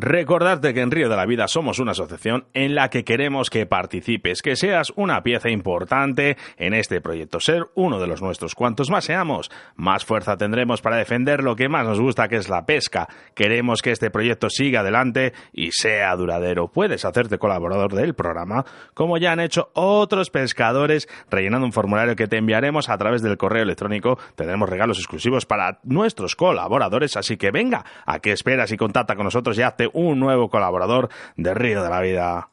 Recordarte que en Río de la Vida somos una asociación en la que queremos que participes, que seas una pieza importante en este proyecto, ser uno de los nuestros. Cuantos más seamos, más fuerza tendremos para defender lo que más nos gusta, que es la pesca. Queremos que este proyecto siga adelante y sea duradero. Puedes hacerte colaborador del programa, como ya han hecho otros pescadores, rellenando un formulario que te enviaremos a través del correo electrónico. Tendremos regalos exclusivos para nuestros colaboradores, así que venga, ¿a qué esperas y contacta con nosotros y hazte un nuevo colaborador de Río de la Vida.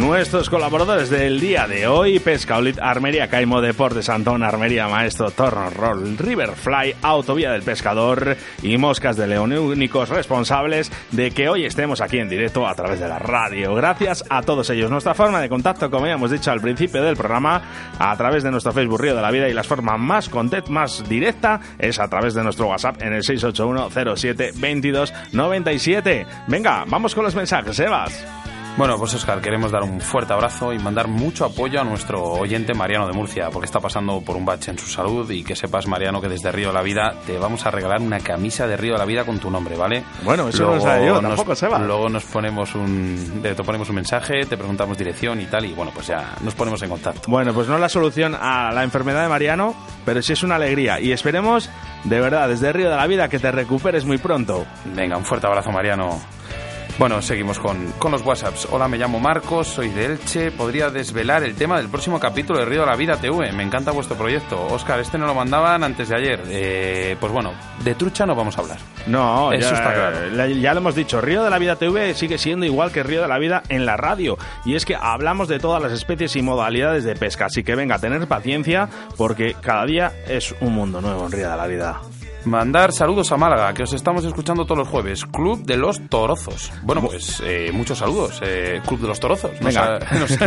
Nuestros colaboradores del día de hoy, Pescaolit, Armería Caimo, Deportes Antón, Armería Maestro, Torno Roll, Riverfly, Autovía del Pescador y Moscas de León, únicos responsables de que hoy estemos aquí en directo a través de la radio. Gracias a todos ellos. Nuestra forma de contacto, como ya hemos dicho al principio del programa, a través de nuestro Facebook Río de la Vida y la forma más content, más directa, es a través de nuestro WhatsApp en el 681 07 22 97. Venga, vamos con los mensajes, Sebas. Bueno, pues Oscar, queremos dar un fuerte abrazo y mandar mucho apoyo a nuestro oyente Mariano de Murcia, porque está pasando por un bache en su salud y que sepas, Mariano, que desde Río de la Vida te vamos a regalar una camisa de Río de la Vida con tu nombre, ¿vale? Bueno, eso luego no lo yo, tampoco se va. Luego nos ponemos un, te ponemos un mensaje, te preguntamos dirección y tal, y bueno, pues ya nos ponemos en contacto. Bueno, pues no es la solución a la enfermedad de Mariano, pero sí es una alegría y esperemos, de verdad, desde Río de la Vida que te recuperes muy pronto. Venga, un fuerte abrazo, Mariano. Bueno, seguimos con, con, los WhatsApps. Hola, me llamo Marcos, soy de Elche. ¿Podría desvelar el tema del próximo capítulo de Río de la Vida TV? Me encanta vuestro proyecto. Oscar, este no lo mandaban antes de ayer. Eh, pues bueno, de trucha no vamos a hablar. No, eso está claro. Ya lo hemos dicho. Río de la Vida TV sigue siendo igual que Río de la Vida en la radio. Y es que hablamos de todas las especies y modalidades de pesca. Así que venga, tener paciencia porque cada día es un mundo nuevo en Río de la Vida. Mandar saludos a Málaga, que os estamos escuchando todos los jueves. Club de los Torozos. Bueno, pues eh, muchos saludos. eh, Club de los Torozos. Nos Venga. nos-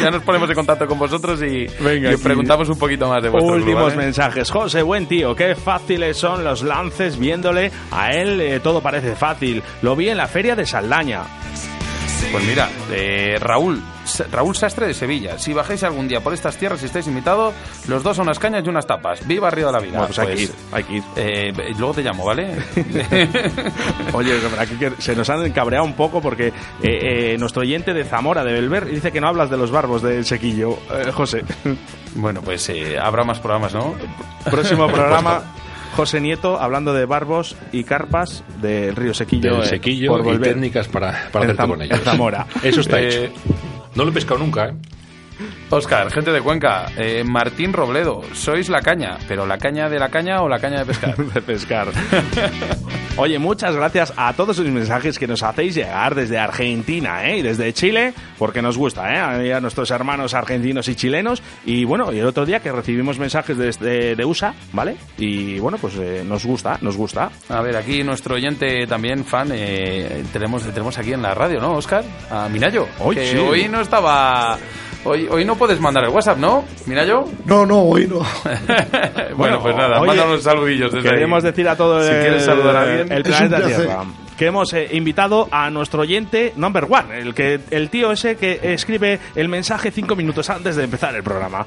ya nos ponemos en contacto con vosotros y, Venga, y os aquí. preguntamos un poquito más de vuestro club, Últimos mensajes. José, buen tío, qué fáciles son los lances viéndole. A él eh, todo parece fácil. Lo vi en la feria de Saldaña. Pues mira, eh, Raúl, Raúl Sastre de Sevilla. Si bajáis algún día por estas tierras y estáis invitados, los dos a unas cañas y unas tapas. Viva Río de la Vida. Bueno, pues hay que ir, hay que ir. eh, luego te llamo, ¿vale? Oye, aquí que se nos han cabreado un poco porque eh, eh, nuestro oyente de Zamora, de Belver, dice que no hablas de los barbos del sequillo. Eh, José, bueno, pues eh, habrá más programas, ¿no? próximo programa. José Nieto hablando de barbos y carpas del río Sequillo. Del eh, sequillo por y técnicas para, para con ellos. en Zamora. Eso está Eh, hecho. No lo he pescado nunca, ¿eh? Oscar, gente de Cuenca, eh, Martín Robledo, sois la caña, pero la caña de la caña o la caña de pescar. de pescar. Oye, muchas gracias a todos los mensajes que nos hacéis llegar desde Argentina ¿eh? y desde Chile, porque nos gusta, ¿eh? a nuestros hermanos argentinos y chilenos. Y bueno, y el otro día que recibimos mensajes desde de USA, ¿vale? Y bueno, pues eh, nos gusta, nos gusta. A ver, aquí nuestro oyente también fan, eh, tenemos, tenemos aquí en la radio, ¿no, Oscar? A Minayo, Hoy que sí. hoy no estaba... Hoy, hoy no puedes mandar el WhatsApp, ¿no, Minayo? No, no, hoy no. bueno, pues nada, oye, mándanos saludillos desde Queremos ahí. decir a todo Si el, quieres saludar a alguien. el planeta. Tierra que hemos eh, invitado a nuestro oyente number one, el que el tío ese que escribe el mensaje cinco minutos antes de empezar el programa.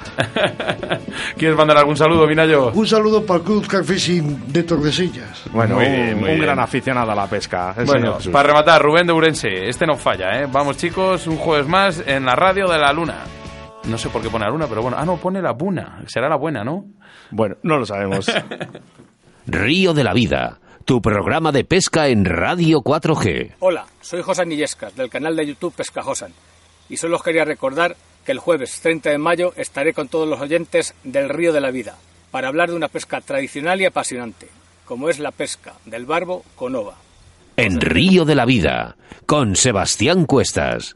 ¿Quieres mandar algún saludo, Minayo? Un saludo para el Club Car Fishing de Tordesillas. Bueno, Muy un, bien, muy un bien. gran aficionado a la pesca. Bueno, para rematar, Rubén de Urense, este no falla, ¿eh? Vamos chicos, un jueves más en la radio de la luna. No sé por qué pone la luna, pero bueno. Ah, no, pone la buna. Será la buena, ¿no? Bueno, no lo sabemos. Río de la Vida, tu programa de pesca en Radio 4G. Hola, soy Josan Illescas, del canal de YouTube Pesca Josan. Y solo os quería recordar que el jueves 30 de mayo estaré con todos los oyentes del Río de la Vida para hablar de una pesca tradicional y apasionante, como es la pesca del barbo con ova. En Río de la Vida, con Sebastián Cuestas.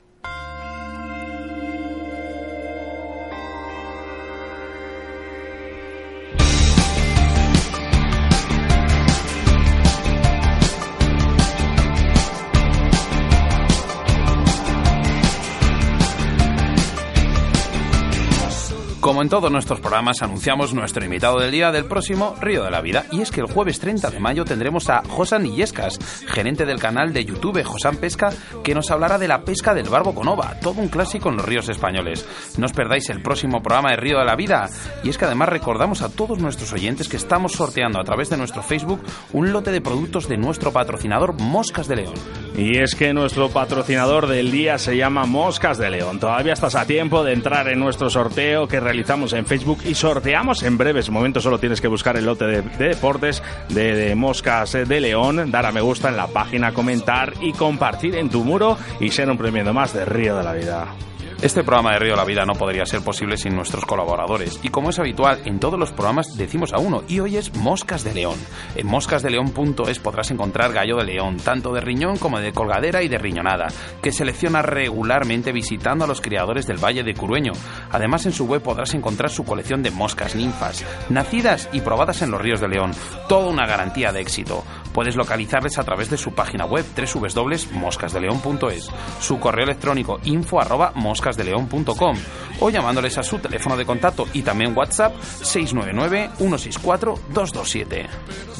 Como en todos nuestros programas, anunciamos nuestro invitado del día del próximo Río de la Vida. Y es que el jueves 30 de mayo tendremos a Josan Illescas, gerente del canal de YouTube Josan Pesca, que nos hablará de la pesca del barbo con ova, todo un clásico en los ríos españoles. No os perdáis el próximo programa de Río de la Vida. Y es que además recordamos a todos nuestros oyentes que estamos sorteando a través de nuestro Facebook un lote de productos de nuestro patrocinador Moscas de León. Y es que nuestro patrocinador del día se llama Moscas de León. Todavía estás a tiempo de entrar en nuestro sorteo que realizamos en Facebook y sorteamos en breves momentos. Solo tienes que buscar el lote de, de deportes de, de Moscas de León, dar a me gusta en la página, comentar y compartir en tu muro y ser un premio más de Río de la Vida. Este programa de Río la Vida no podría ser posible sin nuestros colaboradores. Y como es habitual, en todos los programas decimos a uno, y hoy es Moscas de León. En moscasdeleón.es podrás encontrar gallo de león, tanto de riñón como de colgadera y de riñonada, que selecciona regularmente visitando a los criadores del Valle de Curueño. Además, en su web podrás encontrar su colección de moscas ninfas, nacidas y probadas en los ríos de León. Toda una garantía de éxito. Puedes localizarles a través de su página web www.moscasdeleon.es, su correo electrónico info moscasdeleon.com o llamándoles a su teléfono de contacto y también WhatsApp 699-164-227.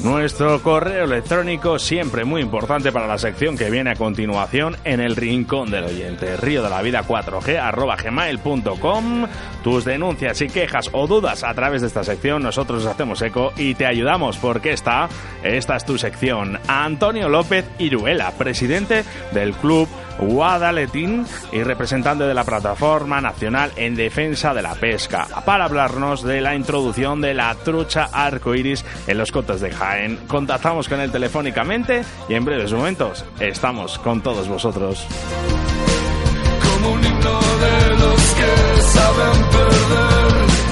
Nuestro correo electrónico siempre muy importante para la sección que viene a continuación en el rincón del oyente. Río de la vida 4G arroba gmail.com. Tus denuncias y quejas o dudas a través de esta sección nosotros nos hacemos eco y te ayudamos porque esta, esta es tu sección. Antonio López Iruela, presidente del club Guadaletín y representante de la Plataforma Nacional en Defensa de la Pesca, para hablarnos de la introducción de la trucha arcoiris en los cotos de Jaén. Contactamos con él telefónicamente y en breves momentos estamos con todos vosotros. como un himno de los que saben perder.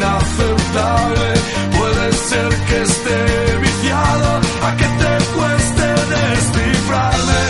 inaceptable, puede ser que esté viciado a que te cueste descifrarme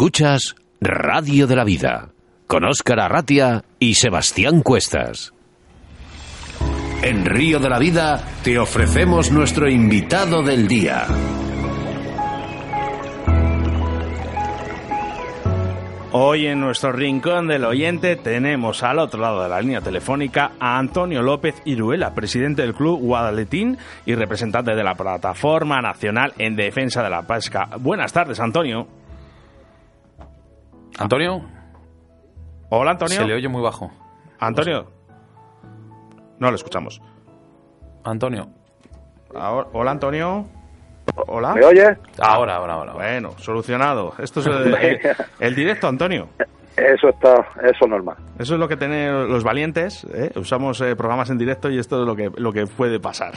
Escuchas Radio de la Vida con Óscar Arratia y Sebastián Cuestas. En Río de la Vida te ofrecemos nuestro invitado del día. Hoy en nuestro rincón del oyente tenemos al otro lado de la línea telefónica a Antonio López Iruela, presidente del club Guadaletín y representante de la Plataforma Nacional en Defensa de la Pesca. Buenas tardes, Antonio. Antonio, Hola, Antonio. se le oye muy bajo. Antonio. No lo escuchamos. Antonio. Ahora- hola, Antonio. Hola. ¿Me oye? Ahora, ahora, ahora. Bueno, solucionado. Esto es el, el- el directo, Antonio. Eso está, eso es normal. Eso es lo que tienen los valientes. ¿eh? Usamos eh, programas en directo y esto es lo que, lo que puede pasar.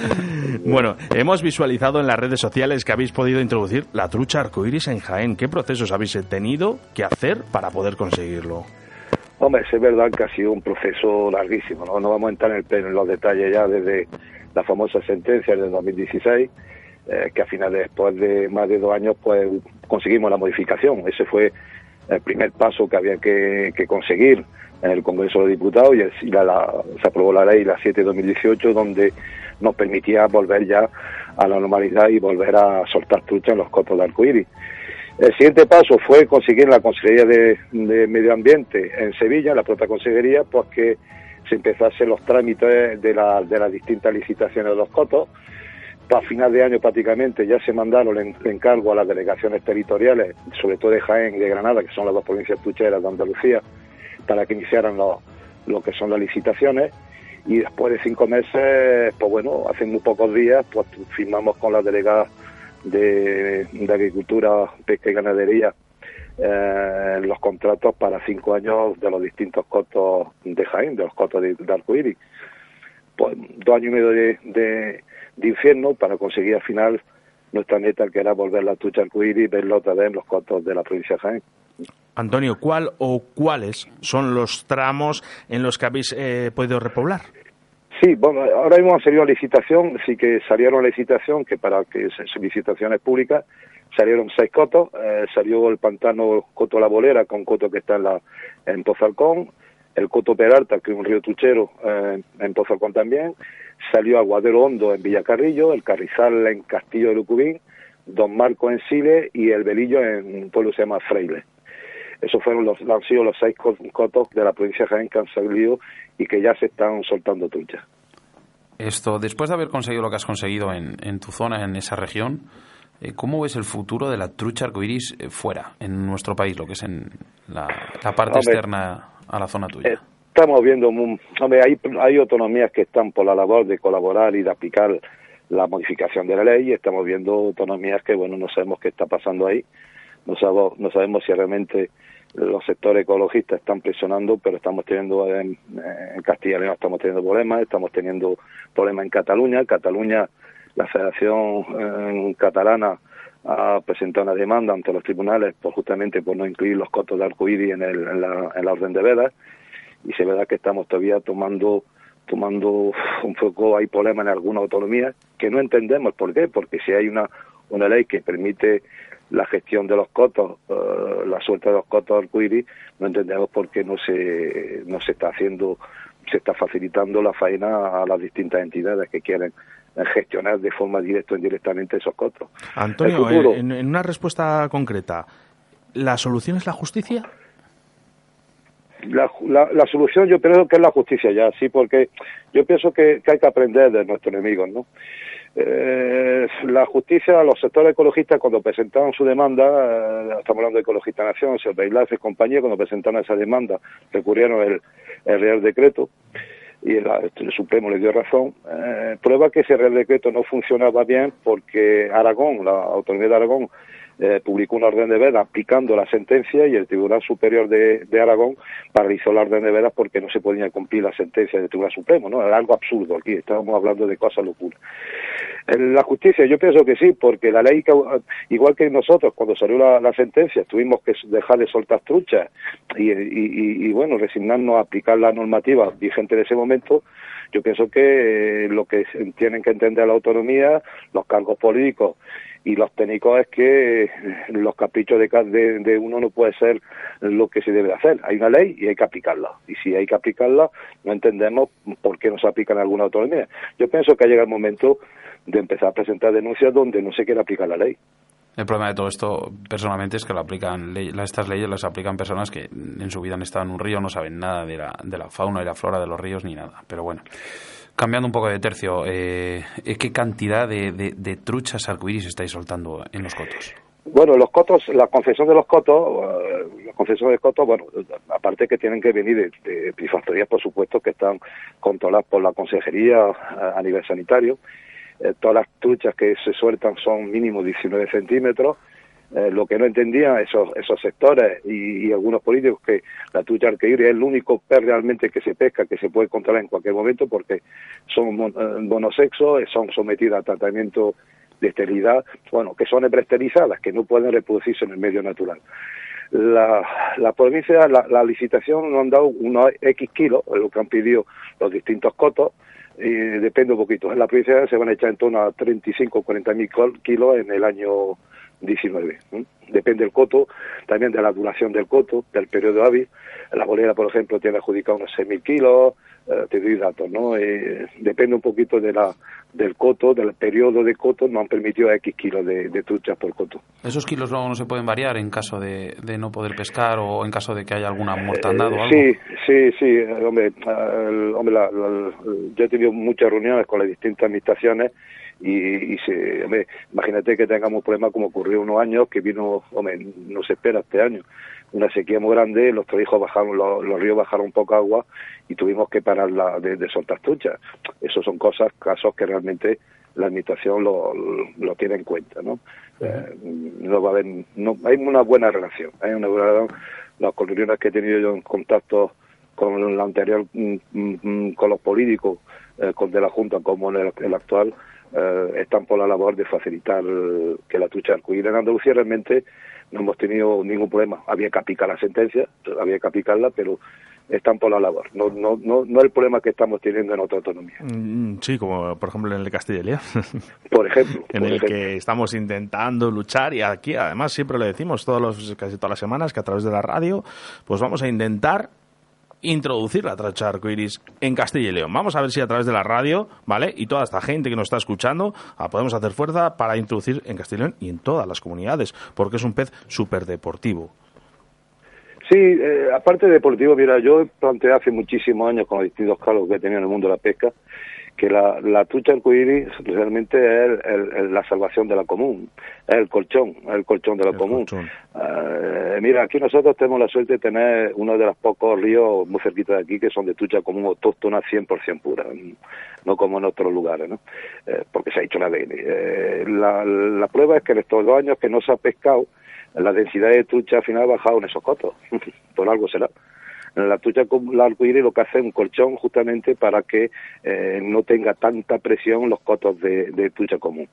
bueno, hemos visualizado en las redes sociales que habéis podido introducir la trucha arcoíris en Jaén. ¿Qué procesos habéis tenido que hacer para poder conseguirlo? Hombre, es verdad que ha sido un proceso larguísimo, ¿no? No vamos a entrar en, el, en los detalles ya desde la famosa sentencia del 2016, eh, que al final, después de más de dos años, pues conseguimos la modificación. Ese fue el primer paso que había que, conseguir en el Congreso de Diputados y, se aprobó la ley, la 7 de 2018, donde nos permitía volver ya a la normalidad y volver a soltar trucha en los cotos de arcoíris. El siguiente paso fue conseguir la Consejería de, de Medio Ambiente en Sevilla, la propia Consejería, pues que se empezasen los trámites de, la- de las distintas licitaciones de los cotos. Para final de año prácticamente ya se mandaron el en- encargo a las delegaciones territoriales, sobre todo de Jaén y de Granada, que son las dos provincias tucheras de Andalucía, para que iniciaran lo, lo que son las licitaciones. Y después de cinco meses, pues bueno, hace muy pocos días, pues firmamos con las delegadas de, Agricultura, Pesca y Ganadería eh, los contratos para cinco años de los distintos cotos de Jaén, de los cotos de, de. Pues dos años y medio de, de infierno para conseguir al final nuestra meta, que era volver la tucha arcoíris y verla otra vez en los cotos de la provincia de Jaén. Antonio, ¿cuál o cuáles son los tramos en los que habéis eh, podido repoblar? Sí, bueno, ahora mismo han salido a licitación, sí que salieron a licitación, que para que licitaciones públicas, salieron seis cotos, eh, salió el pantano Coto La Bolera, con coto que está en, la, en Pozalcón, el Coto Peralta, que es un río tuchero eh, en Pozocón también, salió Aguadero Hondo en Villacarrillo, el Carrizal en Castillo de Lucubín, Don Marco en Sile y el Belillo en un pueblo que se llama Freile. Esos fueron los, han sido los seis cotos de la provincia de Jaén que han salido y que ya se están soltando truchas. Esto, después de haber conseguido lo que has conseguido en, en tu zona, en esa región, eh, ¿cómo ves el futuro de la trucha arcoiris eh, fuera, en nuestro país, lo que es en la, parte externa a la zona tuya? Eh, estamos viendo, hombre, hay, hay autonomías que están por la labor de colaborar y de aplicar la modificación de la ley estamos viendo autonomías que, bueno, no sabemos qué está pasando ahí, no sabemos, no sabemos si realmente los sectores ecologistas están presionando, pero estamos teniendo en, Castilla y León estamos teniendo problemas, estamos teniendo problemas en Cataluña. Cataluña, la Federación Catalana ha presentado una demanda ante los tribunales por justamente por no incluir los costos de arcoíris en, en, la, en la orden de velas y se verá que estamos todavía tomando tomando un poco hay problemas en alguna autonomía que no entendemos por qué porque si hay una una ley que permite la gestión de los cotos eh, la suerte de los cotos arcoíris no entendemos por qué no se no se está haciendo se está facilitando la faena a las distintas entidades que quieren gestionar de forma directa o indirectamente esos cotos. Antonio, en, en, una respuesta concreta, ¿la solución es la justicia? la, la, solución yo creo que es la justicia ya, sí, porque yo pienso que, hay que aprender de nuestros enemigos, ¿no? Eh, la justicia, los sectores ecologistas cuando presentaron su demanda, eh, estamos hablando de Ecologista Nación, Beilaz y compañía, cuando presentaron esa demanda, recurrieron el, el Real Decreto y el, Supremo le dio razón, eh, prueba que ese Real Decreto no funcionaba bien porque Aragón, la autoridad de Aragón, eh, publicó una orden de veda aplicando la sentencia y el Tribunal Superior de, Aragón paralizó la orden de veda porque no se podía cumplir la sentencia del Tribunal Supremo, ¿no? Era algo absurdo aquí, estábamos hablando de cosas locuras. La justicia yo pienso que sí, porque la ley, igual que nosotros, cuando salió la, sentencia, tuvimos que dejar de soltar truchas y, y, bueno, resignarnos a aplicar la normativa vigente de ese momento, yo pienso que eh, lo que tienen que entender la autonomía, los cargos políticos y los técnicos es que los caprichos de, de, uno no puede ser lo que se debe hacer. Hay una ley y hay que aplicarla. Y si hay que aplicarla, no entendemos por qué no se aplica en alguna autonomía. Yo pienso que ha llegado el momento de empezar a presentar denuncias donde no se quiere aplicar la ley. El problema de todo esto, personalmente, es que lo aplican estas leyes las aplican personas que en su vida han estado en un río, no saben nada de la, de la fauna y la flora de los ríos ni nada. Pero bueno. Cambiando un poco de tercio, eh, ¿qué cantidad de, truchas arcoíris estáis soltando en los cotos? Bueno, los cotos, la concesión de los cotos, eh, la concesión de cotos, bueno, aparte que tienen que venir de, de por supuesto, que están controladas por la consejería a, nivel sanitario. Eh, todas las truchas que se sueltan son mínimo 19 centímetros eh, lo que no entendían esos, esos sectores y, algunos políticos que la trucha arqueíris es el único pez realmente que se pesca, que se puede controlar en cualquier momento porque son monosexos, eh, son sometidas a tratamiento de esterilidad, bueno, que son esterilizadas, que no pueden reproducirse en el medio natural. La, la provincia, la, licitación nos han dado unos X kilos, lo que han pedido los distintos cotos, y depende un poquito. En la provincia se van a echar en torno a 35 o 40 mil kilos en el año 19. Depende del coto, también de la duración del coto, del periodo hábil. La bolera, por ejemplo, tiene adjudicado unos 6.000 kilos, eh, te doy datos, ¿no? Eh, depende un poquito de la, del coto, del periodo de coto, nos han permitido X kilos de, de truchas por coto. ¿Esos kilos luego no se pueden variar en caso de, de no poder pescar o en caso de que haya alguna mortandad o algo? Sí, sí, sí, hombre, hombre yo he tenido muchas reuniones con las distintas administraciones y, y se, imagínate que tengamos un problema como ocurrió unos años que vino, hombre, no se espera este año, una sequía muy grande, los trabajos bajaron, los, ríos bajaron un poco agua y tuvimos que parar la, de, de soltar truchas. Esos son cosas, casos que realmente la administración lo, lo tiene en cuenta, ¿no? Eh, no va a haber, no, hay una buena relación, hay una buena relación. Las reuniones que he tenido yo en contacto con la anterior, mm, mm, mm, con los políticos, eh, con de la Junta como en el actual, eh, están por la labor de facilitar que la trucha arcoíris en Andalucía realmente no hemos tenido ningún problema. Había que aplicar la sentencia, había que aplicarla, pero están por la labor. No, no, no, no el problema que estamos teniendo en otra autonomía. Mm, sí, como por ejemplo en el de Castilla y León. Por ejemplo. en el que estamos intentando luchar y aquí además siempre lo decimos todos los, casi todas las semanas que a través de la radio pues vamos a intentar introducir la trucha arcoiris en Castilla y León. Vamos a ver si a través de la radio, ¿vale? Y toda esta gente que nos está escuchando, ah, podemos hacer fuerza para introducir en Castilla y León y en todas las comunidades, porque es un pez súper deportivo. Sí, eh, aparte de deportivo, mira, yo planteé hace muchísimos años con los distintos cargos que he tenido en el mundo de la pesca, que la, la trucha arcoíris realmente es la salvación de la común, es el colchón, es el colchón de la común. Eh, mira, aquí nosotros tenemos la suerte de tener uno de los pocos ríos muy cerquita de aquí que son de trucha común autóctona 100% pura, no como en otros lugares, ¿no? Eh, porque se ha hecho la ADN. Eh, la, la prueba es que en estos dos años que no se ha pescado, la densidad de trucha al final ha bajado en esos cotos, por algo será la tucha con la arcoíris lo que hace es un colchón justamente para que eh, no tenga tanta presión los cotos de, de tucha común.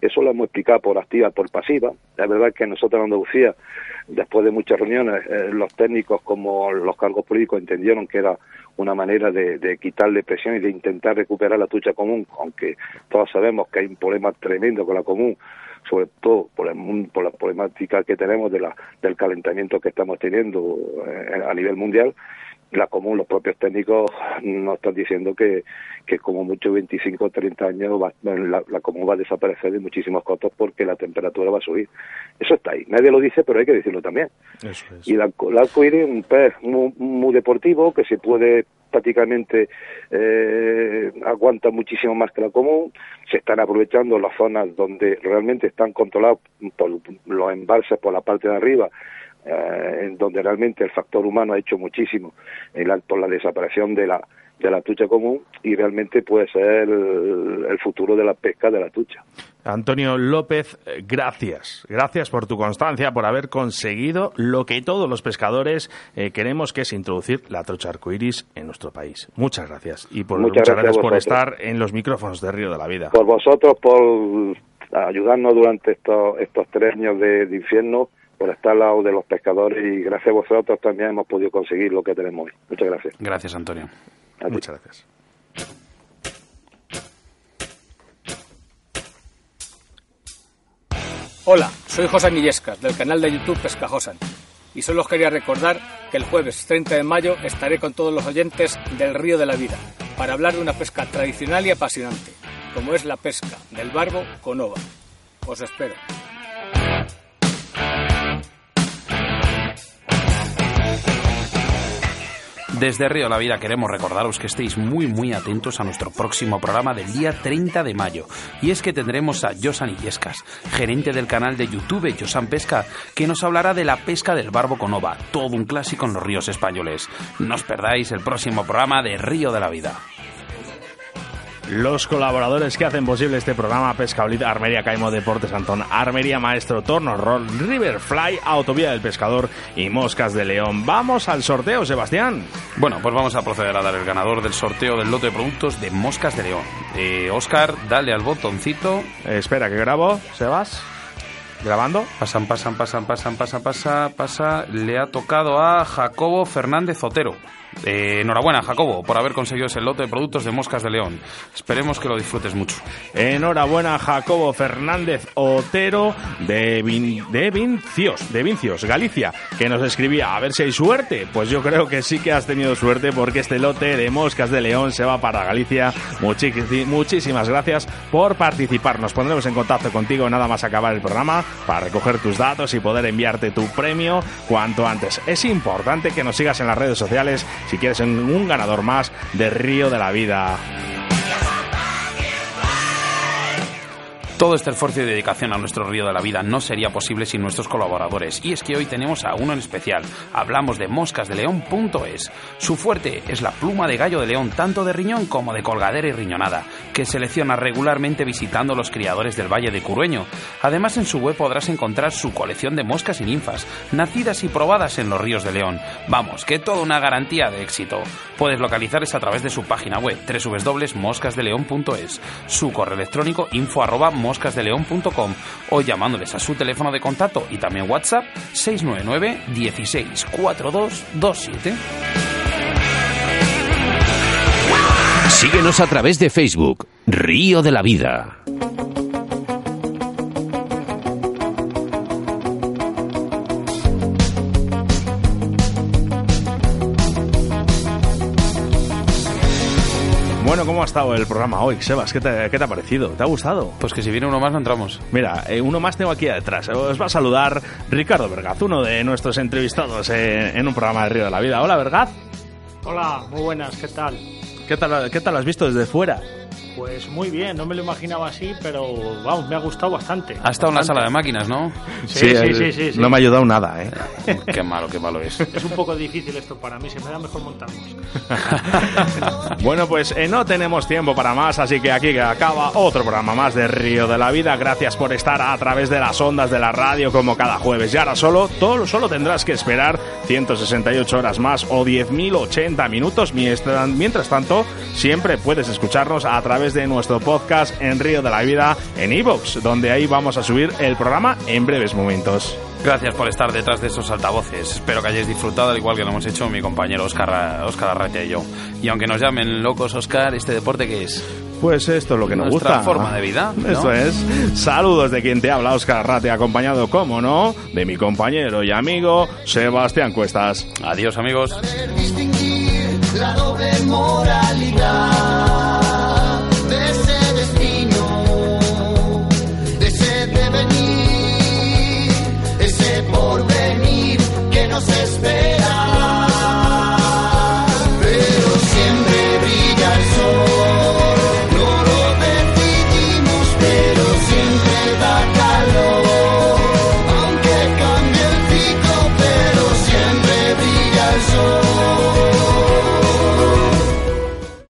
Eso lo hemos explicado por activa, por pasiva. La verdad es que nosotros en Andalucía, después de muchas reuniones, eh, los técnicos como los cargos políticos entendieron que era una manera de, de, quitarle presión y de intentar recuperar la tucha común, aunque todos sabemos que hay un problema tremendo con la común, sobre todo por, por la problemática que tenemos de la, del calentamiento que estamos teniendo eh, a nivel mundial, la común, los propios técnicos nos están diciendo que, que como mucho 25 o 30 años la, la, común va a desaparecer de muchísimos costos porque la temperatura va a subir. Eso está ahí. Nadie lo dice, pero hay que decirlo también. Y la, la arcoíris es un pez muy, muy deportivo que se puede prácticamente eh, aguanta muchísimo más que la común. Se están aprovechando las zonas donde realmente están controlados por los embalses por la parte de arriba, eh, en donde realmente el factor humano ha hecho muchísimo por la desaparición de la de la tucha común y realmente puede ser el, futuro de la pesca de la tucha. Antonio López, gracias. Gracias por tu constancia, por haber conseguido lo que todos los pescadores eh, queremos, que es introducir la trocha arcoiris en nuestro país. Muchas gracias. Y por, muchas, gracias, por estar en los micrófonos de Río de la Vida. Por vosotros, por ayudarnos durante estos, estos tres años de, de infierno por estar al lado de los pescadores y gracias a vosotros también hemos podido conseguir lo que tenemos hoy. Muchas gracias. Gracias, Antonio. Muchas gracias. Hola, soy José Millescas, del canal de YouTube Pescajosan. Y solo os quería recordar que el jueves 30 de mayo estaré con todos los oyentes del Río de la Vida para hablar de una pesca tradicional y apasionante, como es la pesca del barbo con ova. Os espero. Desde Río la Vida queremos recordaros que estéis muy muy atentos a nuestro próximo programa del día 30 de mayo. Y es que tendremos a Josan Illescas, gerente del canal de YouTube Josan Pesca, que nos hablará de la pesca del barbo con ova, todo un clásico en los ríos españoles. No os perdáis el próximo programa de Río de la Vida los colaboradores que hacen posible este programa Pescaolita, Armería Caimo Deportes Antón, Armería Maestro Torno Roll, Riverfly, Autovía del Pescador y Moscas de León. Vamos al sorteo, Sebastián. Bueno, pues vamos a proceder a dar el ganador del sorteo del lote de productos de Moscas de León. Eh, Oscar, dale al botoncito. espera, que grabo, Sebas. ¿Grabando? Pasan, pasan, pasan, pasan, pasan, pasa, pasa. Le ha tocado a Jacobo Fernández Otero. Eh, enhorabuena, Jacobo, por haber conseguido ese lote de productos de Moscas de León. Esperemos que lo disfrutes mucho. Enhorabuena, Jacobo Fernández Otero de, de Vincios, de Vincios, Galicia, que nos escribía, a ver si hay suerte. Pues yo creo que sí que has tenido suerte porque este lote de Moscas de León se va para Galicia. muchísimas gracias por participar. Nos pondremos en contacto contigo nada más acabar el programa para recoger tus datos y poder enviarte tu premio cuanto antes. Es importante que nos sigas en las redes sociales si quieres un ganador más de Río de la Vida. Todo este esfuerzo y dedicación a nuestro río de la vida no sería posible sin nuestros colaboradores. Y es que hoy tenemos a uno en especial. Hablamos de moscasdeleón.es. Su fuerte es la pluma de gallo de león, tanto de riñón como de colgadera y riñonada, que selecciona regularmente visitando los criadores del Valle de Curueño. Además, en su web podrás encontrar su colección de moscas y ninfas, nacidas y probadas en los ríos de León. Vamos, que toda una garantía de éxito. Puedes localizarles a través de su página web www.moscasdeleón.es, su correo electrónico info moscasdeleón.com o llamándoles a su teléfono de contacto y también WhatsApp 699 16 27 Síguenos a través de Facebook, Río de la Vida. Bueno, ¿cómo ha estado el programa hoy, Sebas? ¿Qué te, qué te ha parecido? ¿Te ha gustado? Pues que si viene uno más no entramos. Mira, eh, uno más tengo aquí detrás. Os va a saludar Ricardo Vergaz, uno de nuestros entrevistados eh, en un programa de Río de la Vida. Hola, Vergaz. Hola, muy buenas, ¿qué tal? ¿Qué tal, qué tal has visto desde fuera? Pues muy bien, no me lo imaginaba así, pero vamos, me ha gustado bastante. Ha estado en la sala de máquinas, ¿no? Sí, sí, sí, sí, sí. No me ha ayudado nada, ¿eh? qué malo, qué malo es. Es un poco difícil esto para mí, se me da mejor montarnos. bueno, pues eh, no tenemos tiempo para más, así que aquí acaba otro programa más de Río de la Vida. Gracias por estar a través de las ondas de la radio como cada jueves. Y ahora solo, todo, solo tendrás que esperar 168 horas más o 10.080 minutos. Mientras, mientras tanto, siempre puedes escucharnos a través de nuestro podcast en Río de la Vida en Evox, donde ahí vamos a subir el programa en breves momentos. Gracias por estar detrás de esos altavoces. Espero que hayáis disfrutado al igual que lo hemos hecho mi compañero Oscar, Oscar Arratia y yo. Y aunque nos llamen locos, Oscar, ¿este deporte qué es? Pues esto es lo que nos Nuestra gusta. forma de vida. ¿no? Eso es. Saludos de quien te habla, Oscar Arratia, acompañado, como no, de mi compañero y amigo Sebastián Cuestas. Adiós, amigos. distinguir la doble moralidad. Ese destino, ese devenir, ese porvenir que nos espera.